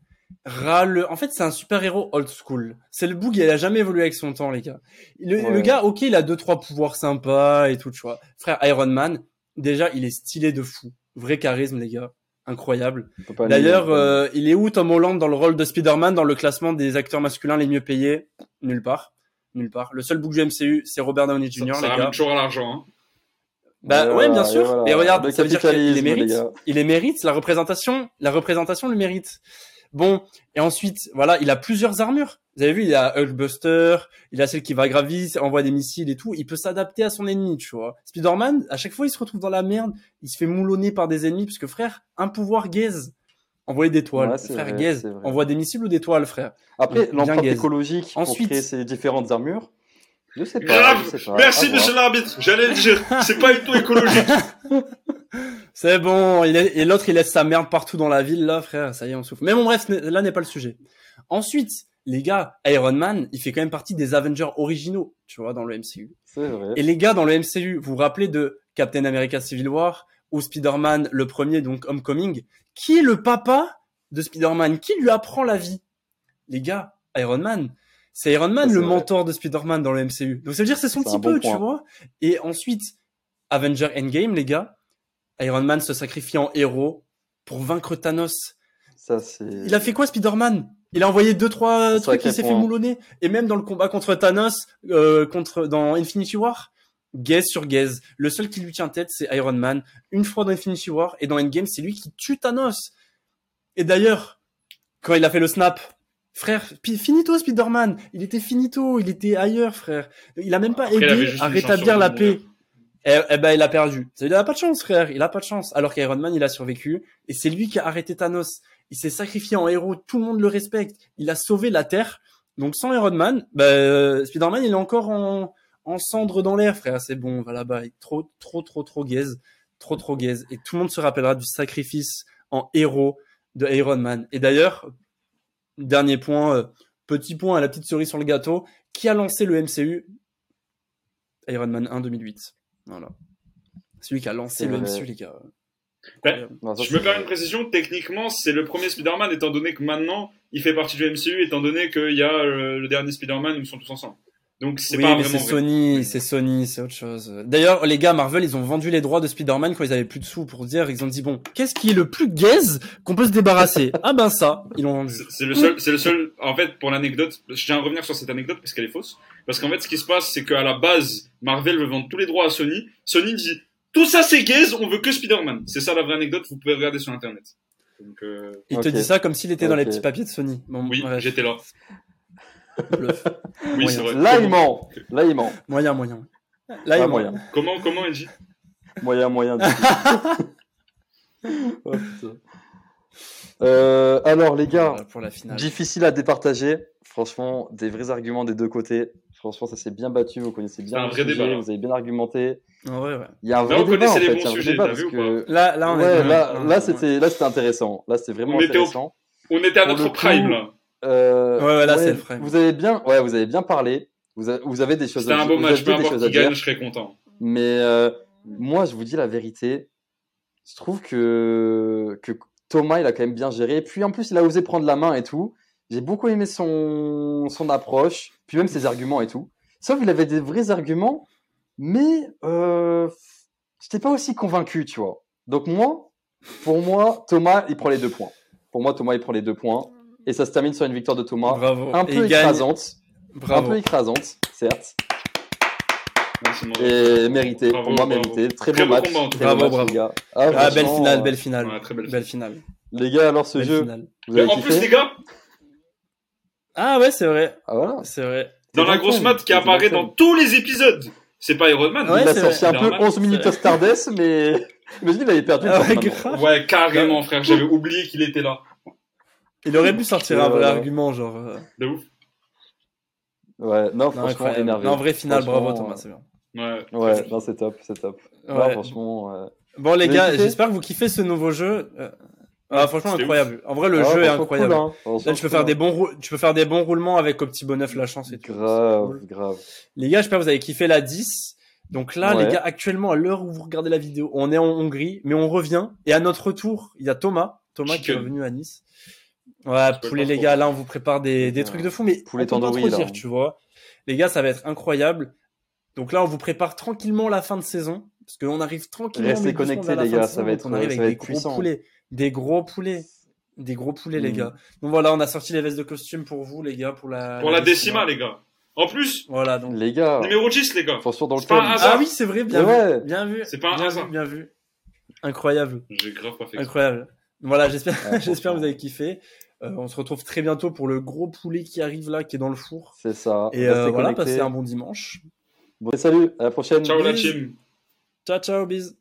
Râle. En fait, c'est un super-héros old school. C'est le bouc, il a jamais évolué avec son temps, les gars. Le, Ouais. le gars, ok, il a deux, trois pouvoirs sympas et tout, tu vois. Frère, Iron Man, déjà, il est stylé de fou. Vrai charisme, les gars. Incroyable. D'ailleurs, euh, il est où Tom Holland dans le rôle de Spider-Man dans le classement des acteurs masculins les mieux payés? Nulle part. Nulle part. Le seul bouc du MCU, c'est Robert Downey Jr., Ça, ça les ramène gars. toujours à l'argent. Hein. Bah Et ouais, bien et sûr. voilà. Et regarde, Le ça veut dire qu'il les mérite. les. Il les mérite. La représentation, la représentation le mérite. Bon, et ensuite, voilà, il a plusieurs armures. Vous avez vu, il a Hulkbuster, il a celle qui va gravir, envoie des missiles et tout. Il peut s'adapter à son ennemi, tu vois. Spider-Man, à chaque fois, il se retrouve dans la merde. Il se fait moulonner par des ennemis, parce que frère, un pouvoir gaze. Envoyer des toiles. Ouais, c'est frère, vrai, gaze. Envoie des missiles ou des toiles, frère. Après, l'empreinte écologique pour Ensuite- créer ces différentes armures, je sais pas. Grave. je sais pas. Merci, monsieur l'arbitre. J'allais le dire. C'est pas du tout écologique. C'est bon, il est- et l'autre il laisse sa merde partout dans la ville là, frère. Ça y est, on souffle. Mais bon, bref, là n'est pas le sujet. Ensuite, les gars, Iron Man, il fait quand même partie des Avengers originaux, tu vois, dans le MCU. C'est vrai. Et les gars, dans le MCU, vous vous rappelez de Captain America Civil War ou Spider-Man le premier, donc Homecoming Qui est le papa de Spider-Man? Qui lui apprend la vie? Les gars, Iron Man. C'est Iron Man Ça, le vrai. mentor de Spider-Man dans le MCU. Donc ça veut dire c'est son petit bon peu, tu vois? Et ensuite, Avenger Endgame, les gars. Iron Man se sacrifie en héros pour vaincre Thanos. Ça, c'est. Il a fait quoi, Spider-Man? Il a envoyé deux trois trucs, il s'est fait moulonner. Et même dans le combat contre Thanos, euh, contre dans Infinity War, gaze sur gaze. Le seul qui lui tient tête, c'est Iron Man. Une fois dans Infinity War et dans Endgame, c'est lui qui tue Thanos. Et d'ailleurs, quand il a fait le snap, frère, finito Spider-Man. Il était finito, il était ailleurs, frère. Il a même pas Après, aidé à rétablir la paix. Eh, eh ben, il a perdu. Il a pas de chance, frère. Il a pas de chance. Alors qu'Iron Man, il a survécu. Et c'est lui qui a arrêté Thanos. Il s'est sacrifié en héros. Tout le monde le respecte. Il a sauvé la Terre. Donc, sans Iron Man, bah, euh, Spider-Man, il est encore en, en cendre dans l'air, frère. C'est bon, va là-bas. Il est Trop, trop, trop, trop gaze. Trop, trop gaze. Et tout le monde se rappellera du sacrifice en héros de Iron Man. Et d'ailleurs, dernier point, euh, petit point à la petite cerise sur le gâteau. Qui a lancé le MCU? Iron Man 1 2008. Voilà. Celui qui a lancé le. MCU, les gars. Ben, Non, ça, Je me permets une précision. Techniquement, c'est le premier Spider-Man, étant donné que maintenant, il fait partie du MCU, étant donné qu'il y a euh, le dernier Spider-Man où ils sont tous ensemble. Donc c'est Oui, pas mais vraiment c'est vrai. Sony, c'est Sony, c'est autre chose. D'ailleurs, les gars, Marvel, ils ont vendu les droits de Spider-Man quand ils avaient plus de sous pour dire, ils ont dit bon, qu'est-ce qui est le plus gaze qu'on peut se débarrasser? Ah ben ça, ils l'ont vendu. C'est c'est le seul, c'est le seul. En fait, pour l'anecdote, je tiens à revenir sur cette anecdote parce qu'elle est fausse. Parce qu'en fait, ce qui se passe, c'est qu'à la base, Marvel veut vendre tous les droits à Sony. Sony dit tout ça c'est gaze, on veut que Spider-Man. C'est ça la vraie anecdote. Vous pouvez regarder sur internet. Donc euh, Il te dit ça comme s'il était dans les petits papiers de Sony. Bon, oui, bref, j'étais là. Bluff. Oui, Moyen. c'est vrai. Là, il ment. Là, il ment. Moyen, moyen. Là, il ment. moyen. comment, comment Moyen, moyen. Oh. Euh, alors, les gars, Voilà, pour la finale. difficile à départager. Franchement, des vrais arguments des deux côtés. Franchement, ça s'est bien battu. Vous connaissez bien C'est un le vrai sujet, débat, là. Vous avez bien argumenté. En vrai, ouais. Il y a un Là, vrai on débat, les bons sujets, parce vu que... Là, là, on est Ouais, dans- là, dans- là, dans- c'était, là, c'était intéressant. Là, c'était vraiment On était au-. On était à notre coup, prime là. Euh, Ouais, ouais, là, c'est le frame. Vous avez bien, ouais, vous avez bien parlé. Vous, a- vous avez des choses C'était à un beau match. Peu importe qui gagne, dire. je serais content. Mais euh, moi, je vous dis la vérité. Je trouve que, que Thomas, il a quand même bien géré. Puis en plus, il a osé prendre la main et tout. J'ai beaucoup aimé son, son approche, puis même ses arguments et tout. Sauf qu'il avait des vrais arguments, mais euh, j'étais pas aussi convaincu, tu vois. Donc moi, pour moi, Thomas, il prend les deux points. Pour moi, Thomas, il prend les deux points. Et ça se termine sur une victoire de Thomas. Bravo. Un peu écrasante. Un Bravo. peu écrasante, certes. Et mérité, Bravo, pour moi, bravo. mérité. Très, Très beau match. combat, en tout Très Bravo, match, bravo. les gars. Ah, belle franchement, finale, belle finale. Ouais, très belle Belle finale. Les gars, alors ce Belle jeu, vous avez en kiffé plus, les gars, Ah ouais, c'est vrai. Ah voilà. C'est vrai. dans la grosse mat qui apparaît dans tous les épisodes, c'est pas Iron Man. Ouais, il a sorti un peu Normal. 11 minutes de Stardust, mais imagine, il avait perdu. Ah. Ouais, carrément, frère. J'avais oublié qu'il était là. Il aurait pu sortir un vrai ouais. argument, genre. euh, De ouf. Ouais, non, Non, franchement, incroyable. énervé. Non, vraie finale, bravo Franchement, Thomas, c'est bien. Ouais. Ouais, non, c'est top, c'est top. Non, Ouais. franchement, euh, Bon les gars, j'espère que vous kiffez ce nouveau jeu. Euh, ah, franchement C'était incroyable. En vrai le ah, jeu est franchement, incroyable. cool, hein. Franchement, Là, tu peux faire hein. des bons rou- tu peux faire des bons roulements avec au petit bonneuf la chance et tout. C'est Grave, cool. grave. Les gars, j'espère que vous avez kiffé la 10. Donc là, Ouais. les gars, actuellement, à l'heure où vous regardez la vidéo, on est en Hongrie, mais on revient. Et à notre retour, il y a Thomas, Thomas qui est Chicken. revenu à Nice. Ouais, poulet les gars, là, on vous prépare des, des Ouais. trucs de fou, mais Poulet on peut pas trop là. dire, tu vois. Les gars, ça va être incroyable. Donc là, on vous prépare tranquillement la fin de saison, parce qu'on arrive tranquillement. Restez connectés, les gars, ça va être- on arrive ça avec va des gros poulets, des gros poulets, des gros poulets, les Mm. gars. Donc voilà, on a sorti les vestes de costume pour vous, les gars, pour la. Pour la décima, les gars. En plus, Voilà, donc. Les gars, numéro 10, les gars. attention dans le C'est pas un thème. hasard. Ah oui, c'est vrai, bien Mais vu. Bien vu. C'est pas un hasard. bien vu. Incroyable, J'ai grave pas fait incroyable. Voilà, j'espère, j'espère que vous avez kiffé. Euh, on se retrouve très bientôt pour le gros poulet qui arrive là, qui est dans le four. C'est ça. Et euh, voilà, passez un bon dimanche. Bon, salut, à la prochaine. Ciao la team. Ciao, ciao, bis.